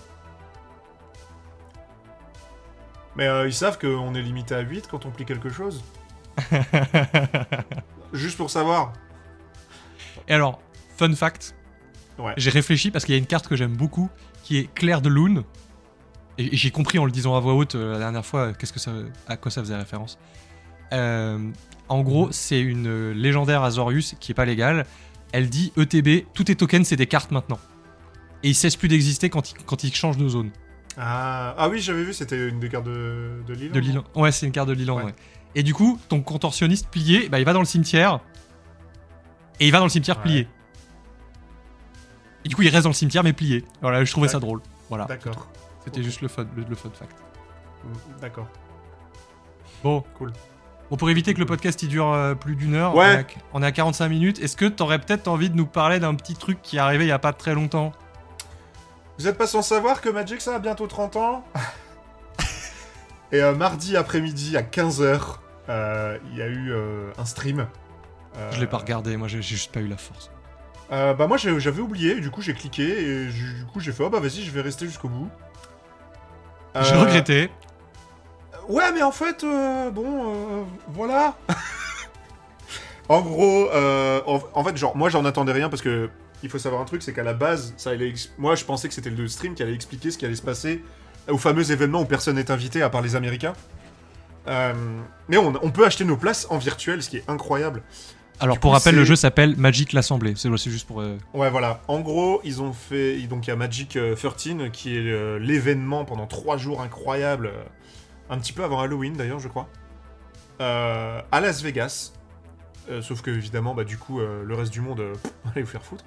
Mais euh, ils savent qu'on est limité à 8 quand on plie quelque chose *laughs* Juste pour savoir. Et alors, fun fact, Ouais. j'ai réfléchi parce qu'il y a une carte que j'aime beaucoup qui est Claire de Lune. Et, et j'ai compris en le disant à voix haute euh, la dernière fois euh, qu'est-ce que ça, à quoi ça faisait référence. En gros, c'est une euh, légendaire Azorius qui est pas légale. Elle dit ETB, tous tes tokens c'est des cartes maintenant. Et ils cessent plus d'exister quand ils, quand ils changent de zone. Ah, ah oui, j'avais vu, c'était une des cartes de, de. De. Ouais, c'est une carte de Lilan, Ouais. ouais. Et du coup, ton contorsionniste plié, bah, il va dans le cimetière. Et il va dans le cimetière Ouais. plié. Et du coup, il reste dans le cimetière, mais plié. Voilà, je trouvais ça drôle. Voilà. D'accord. C'était juste le fun, le, le fun fact. Mm, D'accord. Bon. Cool. Bon, pour éviter que le podcast il dure euh, plus d'une heure, Ouais. on, est à, on est à 45 minutes. Est-ce que t'aurais peut-être envie de nous parler d'un petit truc qui est arrivé il y a pas très longtemps? Vous êtes pas sans savoir que Magic ça a bientôt 30 ans *laughs* Et euh, mardi après-midi à 15h, il y a eu euh, un stream. Euh, Je l'ai pas regardé, moi j'ai juste pas eu la force. euh, bah moi j'avais oublié, du coup j'ai cliqué et du coup j'ai fait oh bah vas-y je vais rester jusqu'au bout. J'ai Euh, regretté. Ouais, mais en fait, euh, bon, euh, voilà. *laughs* en gros, euh, en, en fait, genre, moi, j'en attendais rien parce que il faut savoir un truc, c'est qu'à la base, ça allait moi, je pensais que c'était le stream qui allait expliquer ce qui allait se passer au fameux événement où personne n'est invité à part les Américains. Mais on, on peut acheter nos places en virtuel, ce qui est incroyable. Alors du pour coup, rappel, le jeu s'appelle Magic l'Assemblée. C'est juste pour. euh, Ouais, voilà. En gros, ils ont fait. Donc, il y a Magic euh, 13, qui est euh, l'événement pendant trois jours incroyable. Un petit peu avant Halloween, d'ailleurs, je crois. euh, à Las Vegas. Euh, sauf que, évidemment, bah, du coup, euh, le reste du monde, *laughs* allez vous faire foutre.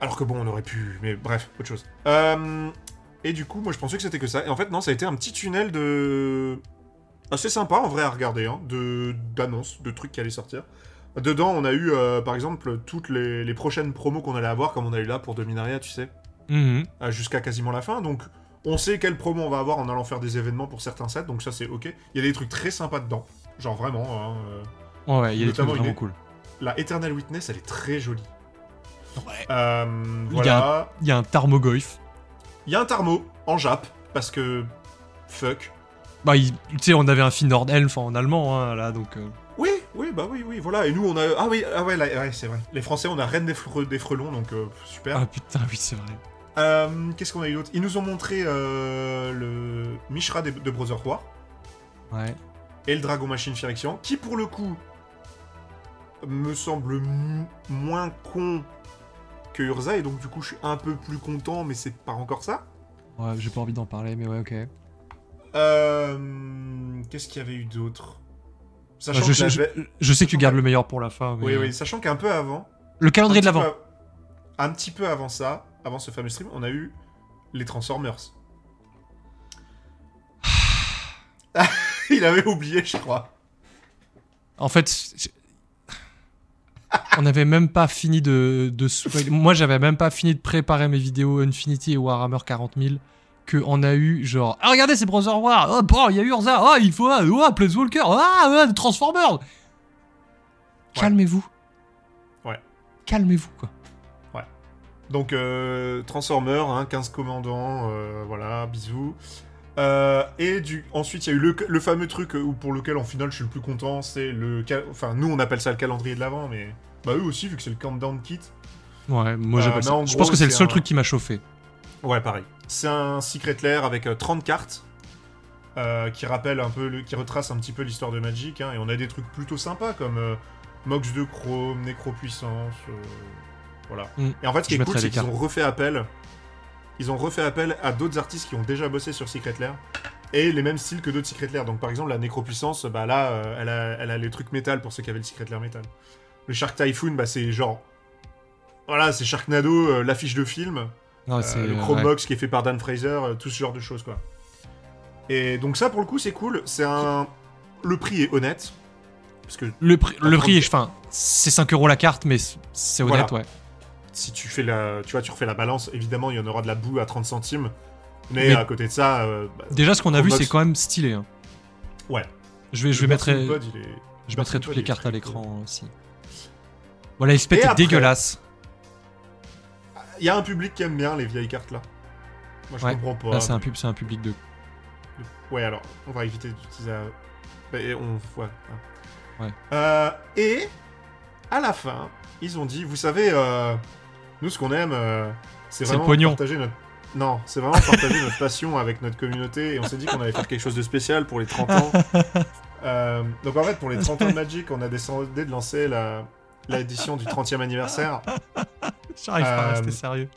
Alors que bon, on aurait pu. Mais bref, autre chose. Et du coup, moi, je pensais que c'était que ça. Et en fait, non, ça a été un petit tunnel de. Assez sympa, en vrai, à regarder, hein, de d'annonces, de trucs qui allaient sortir. Dedans, on a eu, euh, par exemple, toutes les, les prochaines promos qu'on allait avoir, comme on a eu là pour Dominaria, tu sais, Mhm. euh, jusqu'à quasiment la fin. Donc, on sait quelle promo on va avoir en allant faire des événements pour certains sets, donc ça c'est ok. Il y a des trucs très sympas dedans, genre vraiment. hein, euh, Ouais, il y a des trucs vraiment est- cool. La Eternal Witness, elle est très jolie. Ouais. Euh, Il y a voilà. Il y a un Tarmogoyf. Il y a un Tarmo en Jap, parce que. Fuck. Bah, tu sais, on avait un Finord Elf en allemand, hein, là, donc. euh, Oui, oui, bah oui, oui, voilà. Et nous, on a. Ah oui, ah ouais, c'est vrai. Les Français, on a Reine des, Fre- des Frelons, donc euh, super. Ah putain, oui, c'est vrai. Euh, Qu'est-ce qu'on a eu d'autre? Ils nous ont montré euh, le Mishra de, de Brother War Ouais. et le Dragon Machine Firexian, qui pour le coup me semble moins con que Urza, et donc du coup je suis un peu plus content, mais c'est pas encore ça. Ouais, j'ai pas envie d'en parler, mais ouais, ok. Euh, Qu'est-ce qu'il y avait eu d'autre? Bah, je, je- je sais que tu gardes que- le meilleur pour la fin. mais- Oui, oui, sachant qu'un peu avant, Le calendrier de l'avant. Un petit peu avant ça, avant ce fameux stream, on a eu les Transformers. *sighs* Il avait oublié, je crois. En fait, on n'avait même pas fini de. Moi, j'avais même pas fini de préparer mes vidéos Infinity et Warhammer 40 000 que on a eu genre ah regardez c'est Brother War oh bon il y a eu Urza oh il faut ah oh, Planeswalker ah Transformers calmez-vous Ouais. calmez-vous quoi Donc, euh, Transformers, hein, 15 commandants, euh, voilà, bisous. Euh, et du... ensuite, il y a eu le, le fameux truc euh, où, pour lequel, en final, je suis le plus content, c'est le... Enfin, nous, on appelle ça le calendrier de l'avant, mais... Bah, eux aussi, vu que c'est le countdown kit. ouais moi j'appelle ça je gros, pense que c'est le seul un- truc qui m'a chauffé Ouais, pareil. C'est un Secret Lair avec euh, 30 cartes, qui rappelle un peu, le... qui retrace un petit peu l'histoire de Magic, hein, et on a des trucs plutôt sympas, comme euh, Mox de Chrome, Nécro-Puissance, voilà. Mm. Et en fait, ce qui Je est cool, c'est qu'ils ont refait appel. Ils ont refait appel à d'autres artistes qui ont déjà bossé sur Secret Lair et les mêmes styles que d'autres Secret Lair. Donc par exemple la Nécropuissance, bah là, euh, elle, a, elle a les trucs métal pour ceux qui avaient le Secret Lair métal. Le Shark Typhoon, bah c'est genre, voilà, c'est Sharknado, euh, l'affiche de film. Euh, le ouais. Chrome Box qui est fait par Dan Fraser, euh, tout ce genre de choses quoi. Et donc ça pour le coup c'est cool. C'est un, le prix est honnête parce que le prix le prix mais- enfin c'est 5 euros la carte mais c'est honnête Voilà. ouais si tu fais la, tu vois, tu refais la balance, évidemment il y en aura de la boue à 30 centimes. Mais, Mais- à côté de ça, euh, bah, déjà ce qu'on a vu c'est quand même stylé hein. ouais. je vais je vais mettre est- Je mettrai toutes les cartes à l'écran aussi. Voilà, l'espèce Et est après- dégueulasse. Il y a un public qui aime bien les vieilles cartes là. Moi je Ouais. comprends pas. Là, c'est un, pub, c'est un public de. Ouais, alors, on va éviter d'utiliser. la- Mais on... ouais, hein. Ouais. Euh, et, à la fin, ils ont dit, vous savez, euh, nous, ce qu'on aime, euh, c'est vraiment pognon. partager notre... Non, c'est vraiment partager notre passion avec notre communauté, et on s'est dit qu'on allait faire quelque chose de spécial pour les 30 ans. *laughs* Euh, donc en fait, pour les 30 ans de Magic, on a décidé de lancer la l'édition du 30e anniversaire. J'arrive pas à Euh, rester sérieux.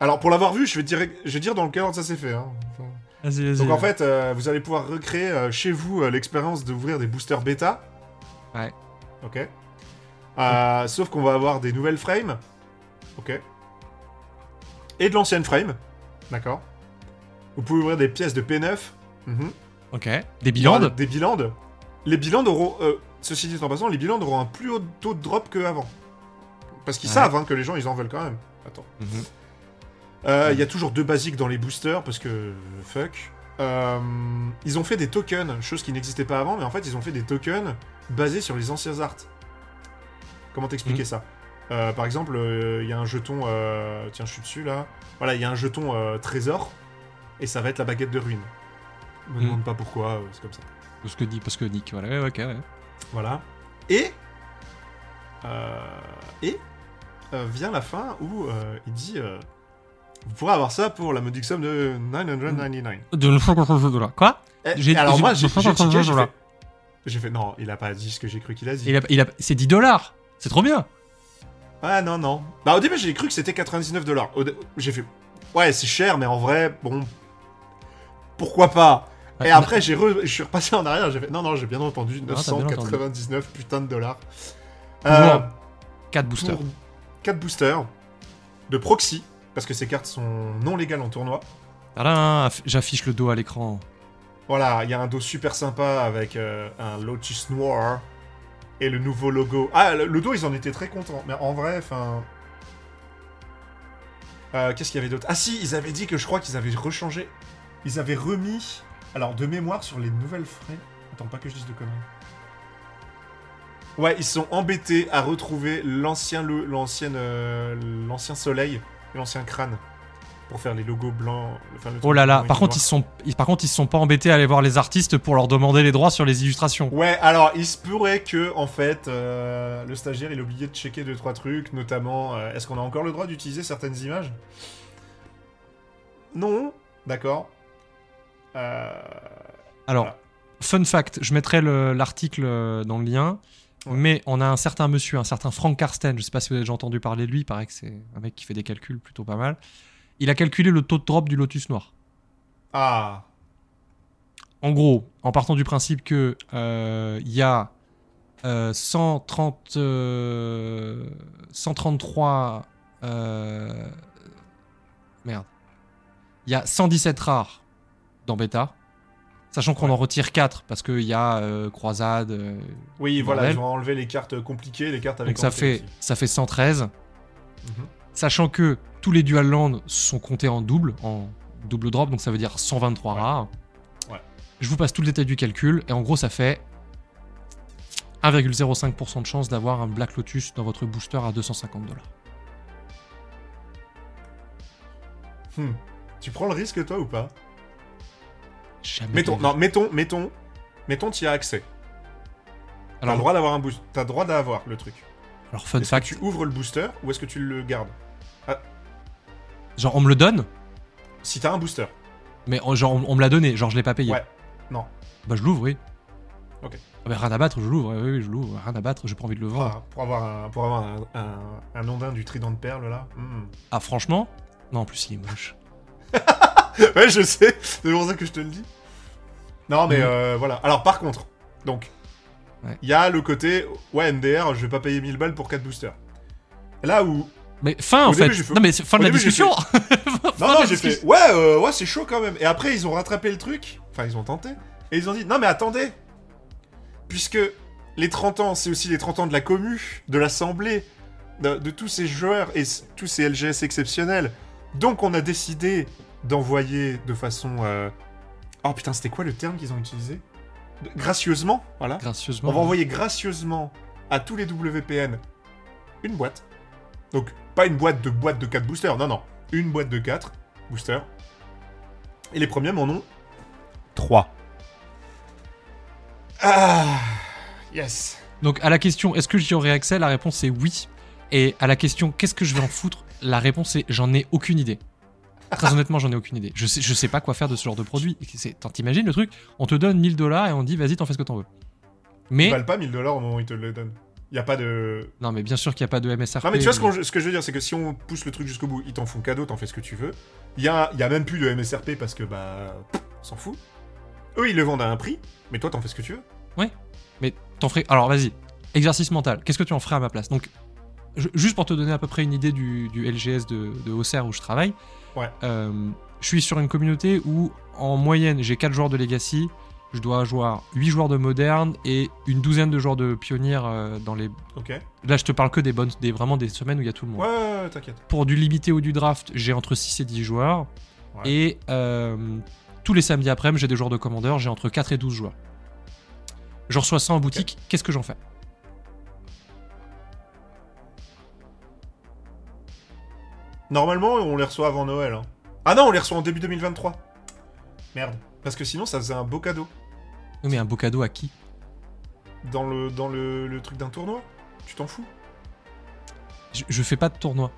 Alors pour l'avoir vu, je vais, dire, je vais dire dans quel ordre ça s'est fait. hein. Enfin, Vas-y, vas-y. Donc en fait, euh, vous allez pouvoir recréer euh, chez vous euh, l'expérience d'ouvrir des boosters bêta. Ouais. Ok. Euh, Sauf qu'on va avoir des nouvelles frames. Ok. Et de l'ancienne frame. D'accord. Vous pouvez ouvrir des pièces de P9. Mhm. Ok. Des bilans Des bilans. Les bilans auront... euh, ceci dit en passant, les bilans auront un plus haut taux de drop qu'avant. Parce qu'ils Ouais. savent hein, que les gens, ils en veulent quand même. Attends. Mhm. Euh, Il y a toujours deux basiques dans les boosters parce que fuck. Euh, ils ont fait des tokens, chose qui n'existait pas avant, mais en fait ils ont fait des tokens basés sur les anciens arts. Comment t'expliquer Mhm. ça? Euh, Par exemple, euh, il y a un jeton, euh, tiens je suis dessus là. Voilà, il y a un jeton trésor et ça va être la baguette de ruine. Je me Mhm. demande pas pourquoi, c'est comme ça. Parce que parce que Nick, voilà, ouais, ok, ouais. Voilà. Et et vient la fin où il dit vous pourrez avoir ça pour la modique somme de 999. De là. Quoi Eh, J'ai- alors moi j'ai fait, non, il a pas dit ce que j'ai cru qu'il a dit. il a, il a, C'est 10 dollars C'est trop bien Ah non non. Bah au début j'ai cru que c'était 99 dollars. J'ai fait ouais c'est cher mais en vrai bon pourquoi pas? Et après j'ai re- je suis repassé en arrière j'ai fait non non j'ai bien entendu Ah, t'as bien entendu. 999 putain de dollars. Euh, 4 boosters. pour 4 boosters de proxy, parce que ces cartes sont non légales en tournoi. Voilà, aff- j'affiche le dos à l'écran. Voilà, il y a un dos super sympa avec euh, un Lotus Noir. Et le nouveau logo. Ah, le, dos, ils en étaient très contents. Mais en vrai, enfin. Euh, Qu'est-ce qu'il y avait d'autre? Ah si, ils avaient dit que je crois qu'ils avaient rechangé. Ils avaient remis. Alors, de mémoire sur les nouvelles frais. Attends, pas que je dise de conneries. Ouais, ils sont embêtés à retrouver l'ancien euh, l'ancien soleil et l'ancien crâne pour faire les logos blancs. enfin, le Oh là là, par contre, ils sont, ils- par contre, ils se sont pas embêtés à aller voir les artistes pour leur demander les droits sur les illustrations. Ouais, alors il se pourrait que, en fait, euh, le stagiaire il a oublié de checker deux trois trucs, notamment, euh, est-ce qu'on a encore le droit d'utiliser certaines images? Non, d'accord. Euh, Alors, Voilà. fun fact, je mettrai le- l'article dans le lien, Ouais. mais on a un certain monsieur, un certain Frank Karsten, je sais pas si vous avez déjà entendu parler de lui, il paraît que c'est un mec qui fait des calculs plutôt pas mal. Il a calculé le taux de drop du Lotus Noir. Ah, En gros, en partant du principe que euh, y a euh, 130, euh, 133, euh, merde, il y a 117 rares dans bêta, sachant qu'on Ouais. en retire 4 parce qu'il y a euh, croisade. euh, oui, voilà, ils ont enlevé les cartes compliquées, les cartes avec donc ça fait, aussi. ça fait 113. Mhm. Sachant que tous les dual lands sont comptés en double, en double drop, donc ça veut dire 123 Ouais. rares. Ouais. Je vous passe tout le détail du calcul, et en gros, ça fait 1,05% de chance d'avoir un Black Lotus dans votre booster à 250 dollars. Hmm. Tu prends le risque toi ou pas? Jamais. Mettons, non, mettons, mettons, mettons, tu y as accès. T'as le droit d'avoir un boost, t'as le droit d'avoir le truc. alors, fun Est-ce que fact, tu ouvres le booster ou est-ce que tu le gardes? Genre, on me le donne, Si t'as un booster. mais oh, genre, on, on me l'a donné, genre, je l'ai pas payé. Ouais. Non. Bah, je l'ouvre, oui. Ok. Ah bah, rien à battre, je l'ouvre, oui, oui, je l'ouvre, rien à battre, j'ai pas envie de le vendre. Ah, pour avoir un, pour avoir un, un, un ondin du trident de perles là. Hmm. Ah, franchement? Non, en plus, il est moche. *laughs* ouais, je sais. C'est pour ça que je te le dis. Non, mais Mhm. euh, voilà. Alors, par contre, donc, il Ouais. y a le côté, ouais, MDR, je vais pas payer 1000 balles pour 4 boosters. Là où. Mais fin, Au en fait. Non, mais fin au de la début, discussion *laughs* Non, non, j'ai fait, ouais, euh, ouais, c'est chaud quand même. Et après, ils ont rattrapé le truc. Enfin, ils ont tenté. Et ils ont dit, non, mais attendez. Puisque les 30 ans, c'est aussi les 30 ans de la commu, de l'assemblée, de, de tous ces joueurs et tous ces LGS exceptionnels. Donc, on a décidé d'envoyer de façon. euh, Oh putain, c'était quoi le terme qu'ils ont utilisé? Gracieusement, voilà. Gracieusement. On va envoyer gracieusement à tous les WPN une boîte. Donc, pas une boîte de boîte de 4 boosters, non, non. Une boîte de 4 boosters. Et les premiums en ont 3. Ah Yes Donc à la question est-ce que j'y aurais accès La réponse est oui. Et à la question qu'est-ce que je vais en foutre La réponse est j'en ai aucune idée. Très honnêtement, j'en ai aucune idée. Je sais, je sais pas quoi faire de ce genre de produit. T'imagines le truc? On te donne 1000 dollars et on dit vas-y, t'en fais ce que t'en veux. Ils Mais valent pas 1000 dollars au moment où ils te le donnent. Il y a pas de. non, mais bien sûr qu'il n'y a pas de MSRP. Non, mais tu vois ce, que je veux dire, c'est que si on pousse le truc jusqu'au bout, ils t'en font cadeau, t'en fais ce que tu veux. Il y a, y a même plus de MSRP parce que, bah. on s'en fout. Eux, ils le vendent à un prix, mais toi, t'en fais ce que tu veux. Mais t'en ferais. Alors vas-y, exercice mental. Qu'est-ce que tu en ferais à ma place? Donc, je- juste pour te donner à peu près une idée du, du LGS de, de Auxerre où je travaille. Ouais. euh, je suis sur une communauté où, en moyenne, j'ai 4 joueurs de Legacy. Je dois avoir 8 joueurs de Moderne et une douzaine de joueurs de Pionnier euh, dans les. Ok. Là, je te parle que des bonnes, des, vraiment des semaines où il y a tout le monde. Ouais, ouais, ouais, t'inquiète. Pour du limité ou du draft, j'ai entre 6 et 10 joueurs. Ouais. Et euh, tous les samedis après-midi, j'ai des joueurs de commandeur, j'ai entre 4 et 12 joueurs. Je reçois ça en boutique, qu'est-ce que j'en fais? Normalement, on les reçoit avant Noël. hein. Ah non, on les reçoit en début 2023. Merde. Parce que sinon, ça faisait un beau cadeau. Oui, mais un beau cadeau à qui Dans le, dans le, le truc d'un tournoi Tu t'en fous je, je fais pas de tournoi.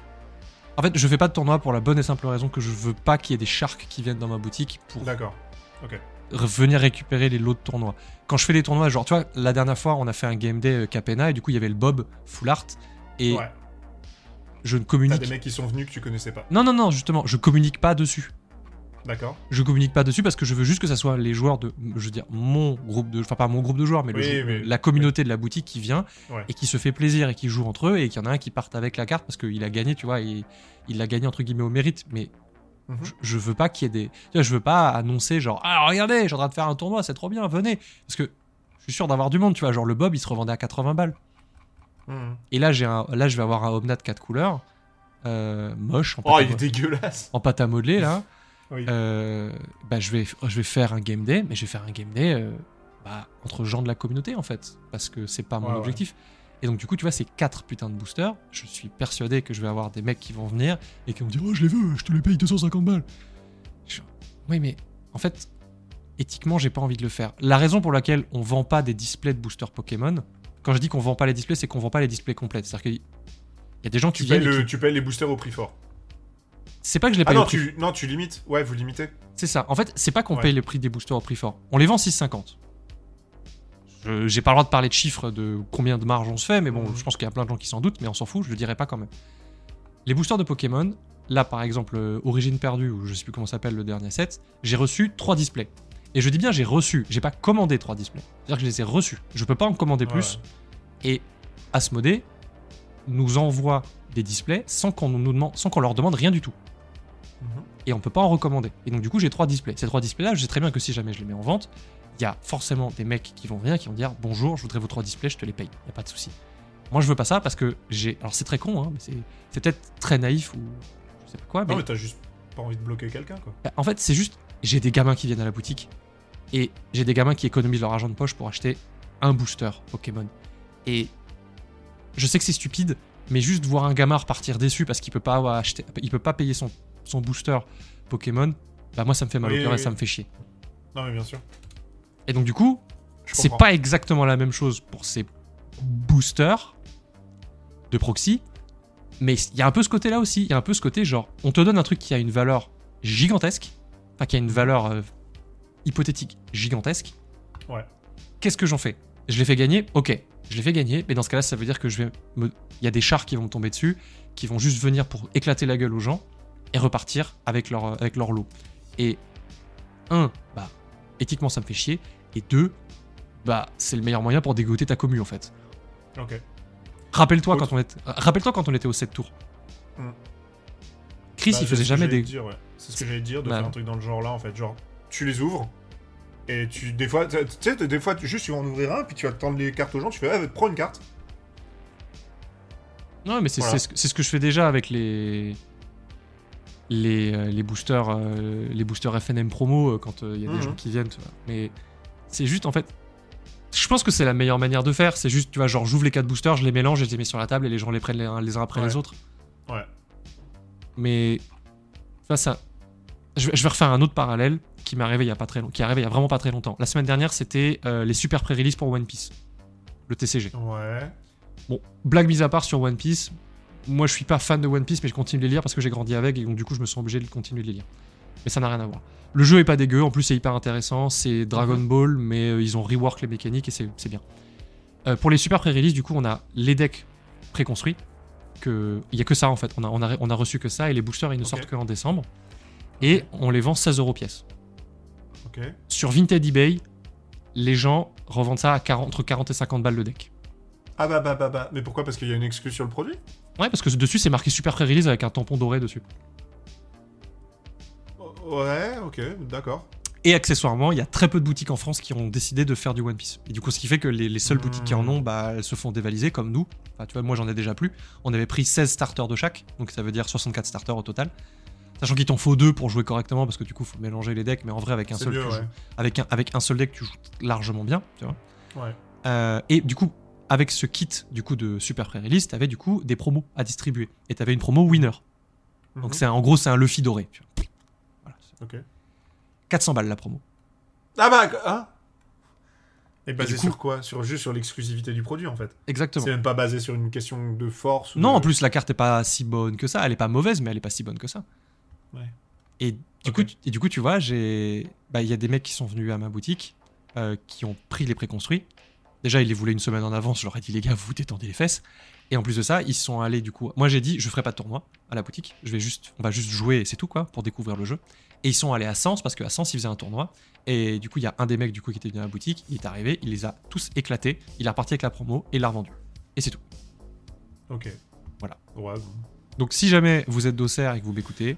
En fait, je fais pas de tournoi pour la bonne et simple raison que je veux pas qu'il y ait des sharks qui viennent dans ma boutique pour D'accord. re- venir récupérer les lots de tournois. Quand je fais des tournois, genre, tu vois, la dernière fois, on a fait un game day euh, Capena et du coup, il y avait le Bob Full Art et Ouais. je ne T'as communique. des mecs qui sont venus que tu connaissais pas. Non, non, non, justement, je communique pas dessus. D'accord. Je communique pas dessus parce que je veux juste que ça soit les joueurs de, je veux dire, mon groupe de, enfin pas mon groupe de joueurs, mais Oui, jeu- la communauté de la boutique qui vient Ouais. et qui se fait plaisir et qui joue entre eux et qu'il y en a un qui parte avec la carte parce qu'il a gagné, tu vois, et il l'a gagné entre guillemets au mérite. Mais Mhm. je, je veux pas qu'il y ait des, je veux pas annoncer genre, ah regardez, je suis en train de faire un tournoi, c'est trop bien, venez, parce que je suis sûr d'avoir du monde, tu vois. Genre le Bob, il se revendait à 80 balles. Mhm. Et là, j'ai un, là je vais avoir un Omnat 4 couleurs, euh, moche, en Oh, à, il est mo- dégueulasse. en pâte à modeler, là. Oui. Euh, bah, je, vais, je vais faire un game day, mais je vais faire un game day euh, bah, entre gens de la communauté, en fait. Parce que c'est pas mon Ouais, ouais. objectif. Et donc, du coup, tu vois, c'est 4 putains de boosters. Je suis persuadé que je vais avoir des mecs qui vont venir et qui vont me dire Oh, je les veux, je te les paye 250 balles. Je Oui, mais en fait, éthiquement, j'ai pas envie de le faire. La raison pour laquelle on vend pas des displays de boosters Pokémon, quand je dis qu'on vend pas les displays, c'est qu'on vend pas les displays complets. C'est-à-dire qu'il y a des gens qui Tu viennent. le, qui- tu payes les boosters au prix fort. C'est pas que je les Ah paye non tu, non, tu limites. Ouais, vous limitez. C'est ça. En fait, c'est pas qu'on Ouais. paye le prix des boosters au prix fort. On les vend 6,50. Je- J'ai pas le droit de parler de chiffres de combien de marge on se fait, mais bon, Mhm. je pense qu'il y a plein de gens qui s'en doutent, mais on s'en fout, je le dirai pas quand même. Les boosters de Pokémon, là par exemple, euh, Origine perdue, ou je sais plus comment s'appelle le dernier set, j'ai reçu 3 displays. Et je dis bien j'ai reçu, j'ai pas commandé 3 displays. C'est-à-dire que je les ai reçus. Je peux pas en commander plus. Et Asmodée nous envoie des displays sans qu'on nous demande, sans qu'on leur demande rien du tout. Et on peut pas en recommander. Et donc du coup j'ai trois displays. Ces trois displays là, je sais très bien que si jamais je les mets en vente, il y a forcément des mecs qui vont venir qui vont dire bonjour, je voudrais vos trois displays, je te les paye. Il y a pas de souci. Moi je veux pas ça parce que j'ai. Alors c'est très con, hein, mais c'est peut-être très naïf ou je sais pas quoi. Mais, Non, mais t'as juste pas envie de bloquer quelqu'un, quoi. bah, en fait c'est juste j'ai des gamins qui viennent à la boutique et j'ai des gamins qui économisent leur argent de poche pour acheter un booster Pokémon. Et je sais que c'est stupide, mais juste voir un gamin repartir déçu parce qu'il peut pas avoir acheté, il peut pas payer son, son booster Pokémon, bah moi ça me fait mal Oui, au cœur oui, et ça me fait chier. Non, mais bien sûr. Et donc du coup, c'est pas exactement la même chose pour ces boosters de proxy, mais il y a un peu ce côté-là aussi, il y a un peu ce côté genre, on te donne un truc qui a une valeur gigantesque, enfin qui a une valeur euh, hypothétique gigantesque. Ouais. Qu'est-ce que j'en fais? Je l'ai fait gagner, ok, je l'ai fait gagner, mais dans ce cas-là, ça veut dire que je vais me... Il y a des chars qui vont me tomber dessus, qui vont juste venir pour éclater la gueule aux gens et repartir avec leur, euh, avec leur lot. Et un, bah, éthiquement, ça me fait chier. Et deux, bah, c'est le meilleur moyen pour dégoûter ta commu, en fait. Ok. Rappelle-toi quand on était, rappelle-toi quand on était au 7 tours. Hmm. Chris, Bah, il faisait jamais des. ouais. C'est ce que j'allais dire, de Bah. faire un truc dans le genre là, en fait. Genre, tu les ouvres, et tu. Des fois, tu sais, des fois, tu- juste tu vas en ouvrir un, puis tu vas tendre les cartes aux gens, tu fais, ah, prends une carte. Non, mais c'est Voilà. ce que je fais déjà avec les les, euh, les boosters euh, les boosters FNM promo euh, quand il y a des Mhm. gens qui viennent. tu vois. Mais c'est juste en fait. Je pense que c'est la meilleure manière de faire. C'est juste, tu vois, genre j'ouvre les quatre boosters, je les mélange, je les mets sur la table et les gens les prennent les, uns- les uns après Ouais. les autres. Ouais. Mais ça, ça, je, vais- je vais refaire un autre parallèle qui m'est arrivé il y a pas très long- qui est arrivé il y a vraiment pas très longtemps. La semaine dernière, c'était euh, les super pré-release pour One Piece, le TCG. Ouais. Bon, blague mise à part sur One Piece, moi je suis pas fan de One Piece, mais je continue de les lire parce que j'ai grandi avec et donc du coup je me sens obligé de continuer de les lire. Mais ça n'a rien à voir. Le jeu est pas dégueu, en plus c'est hyper intéressant, c'est Dragon Mhm. Ball, mais euh, ils ont rework les mécaniques et c'est bien. Euh, pour les super pré-release, du coup, on a les decks préconstruits. Que... Il y a que ça en fait, on a, on, a, on a reçu que ça et les boosters ils ne sortent qu'en décembre. Et on les vend 16 euros pièce. Sur Vinted eBay, les gens revendent ça à 40 entre 40 et 50 balles le deck. Ah bah bah bah bah. Mais pourquoi? Parce qu'il y a une excuse sur le produit? Ouais, parce que dessus c'est marqué super pré-release avec un tampon doré dessus. Oh, Ouais, ok, d'accord. Et accessoirement, il y a très peu de boutiques en France qui ont décidé de faire du One Piece. Et du coup, ce qui fait que les, les seules Hmm. boutiques qui en ont, bah, elles se font dévaliser comme nous. Enfin, tu vois, moi j'en ai déjà plus. On avait pris 16 starters de chaque, donc ça veut dire 64 starters au total. Sachant qu'il t'en faut deux pour jouer correctement, parce que du coup, faut mélanger les decks, mais en vrai, avec un, seul, mieux, tu ouais. joues- avec, un, avec un seul deck, tu joues largement bien. Tu vois. Ouais. Euh, et du coup, avec ce kit du coup de Super Pré-Release, t'avais du coup des promos à distribuer. Et t'avais une promo winner. Donc Mhm. c'est en gros, c'est un Luffy doré. Voilà. Ok. 400 balles la promo. Ah bah, hein Et basé coup- sur quoi? Sur, Juste sur l'exclusivité du produit, en fait. Exactement. C'est même pas basé sur une question de force ou Non, de- en plus la carte est pas si bonne que ça. Elle est pas mauvaise, mais elle est pas si bonne que ça. Ouais. Et du coup, tu- et du coup, tu vois, j'ai, bah, il y a des mecs qui sont venus à ma boutique, euh, qui ont pris les préconstruits. Déjà, ils les voulaient une semaine en avance. Je leur ai dit les gars, vous détendez les fesses. Et en plus de ça, ils sont allés du coup. Moi, j'ai dit, je ferai pas de tournoi à la boutique. Je vais juste, on va juste jouer et c'est tout quoi, pour découvrir le jeu. Et ils sont allés à Sens parce qu'à Sens, ils faisaient un tournoi. Et du coup, il y a un des mecs du coup qui était venu à la boutique. Il est arrivé, il les a tous éclatés. Il est reparti avec la promo et il l'a revendu. Et c'est tout. Ok. Voilà. Ouais. Donc si jamais vous êtes d'Auxerre et que vous m'écoutez,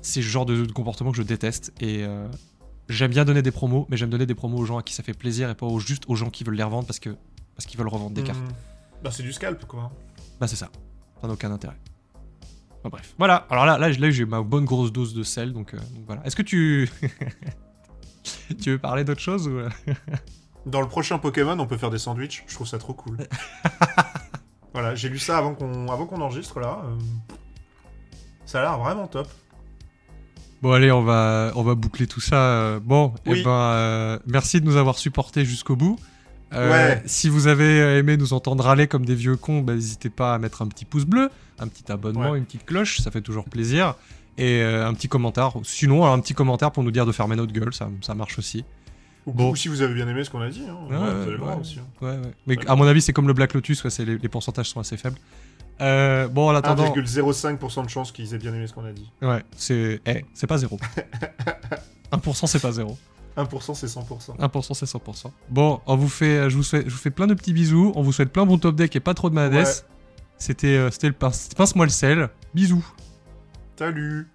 c'est le genre de, de comportement que je déteste et, euh, j'aime bien donner des promos, mais j'aime donner des promos aux gens à qui ça fait plaisir et pas aux- juste aux gens qui veulent les revendre parce que parce qu'ils veulent revendre des cartes. Hmm. Bah, c'est du scalp, quoi. Bah c'est ça. Ça n'a aucun intérêt. Enfin, bref. Voilà. Alors là, là, là j'ai ma bonne grosse dose de sel, donc, euh, donc voilà. Est-ce que tu *laughs* tu veux parler d'autre chose ou... euh? Dans le prochain Pokémon, on peut faire des sandwichs. Je trouve ça trop cool. *laughs* voilà, j'ai lu ça avant qu'on avant qu'on enregistre là. euh, Ça a l'air vraiment top. Bon allez, on va on va boucler tout ça. Bon, Oui. eh ben euh, merci de nous avoir supportés jusqu'au bout. Euh, Ouais. Si vous avez aimé nous entendre râler comme des vieux cons, bah, n'hésitez pas à mettre un petit pouce bleu, un petit abonnement, Ouais. une petite cloche, ça fait toujours plaisir. Et euh, un petit commentaire. Sinon, un petit commentaire pour nous dire de fermer notre gueule, ça, ça marche aussi. Ou, Bon. ou si vous avez bien aimé ce qu'on a dit. Hein, Ouais, ouais, vous allez voir aussi. hein. Ouais, ouais. Mais à mon avis, c'est comme le Black Lotus, les, les pourcentages sont assez faibles. Euh, bon, en attendant, 1,05% de chance qu'ils aient bien aimé ce qu'on a dit. ouais, c'est, eh, c'est pas zéro. *laughs* 1% c'est pas zéro. 1% c'est 100%. 1% c'est 100%. Bon, on vous fait, je vous souhaite, je vous fais plein de petits bisous. On vous souhaite plein bon top deck et pas trop de. Ouais. C'était, euh, c'était le pince, pince-moi le sel. Bisous. Salut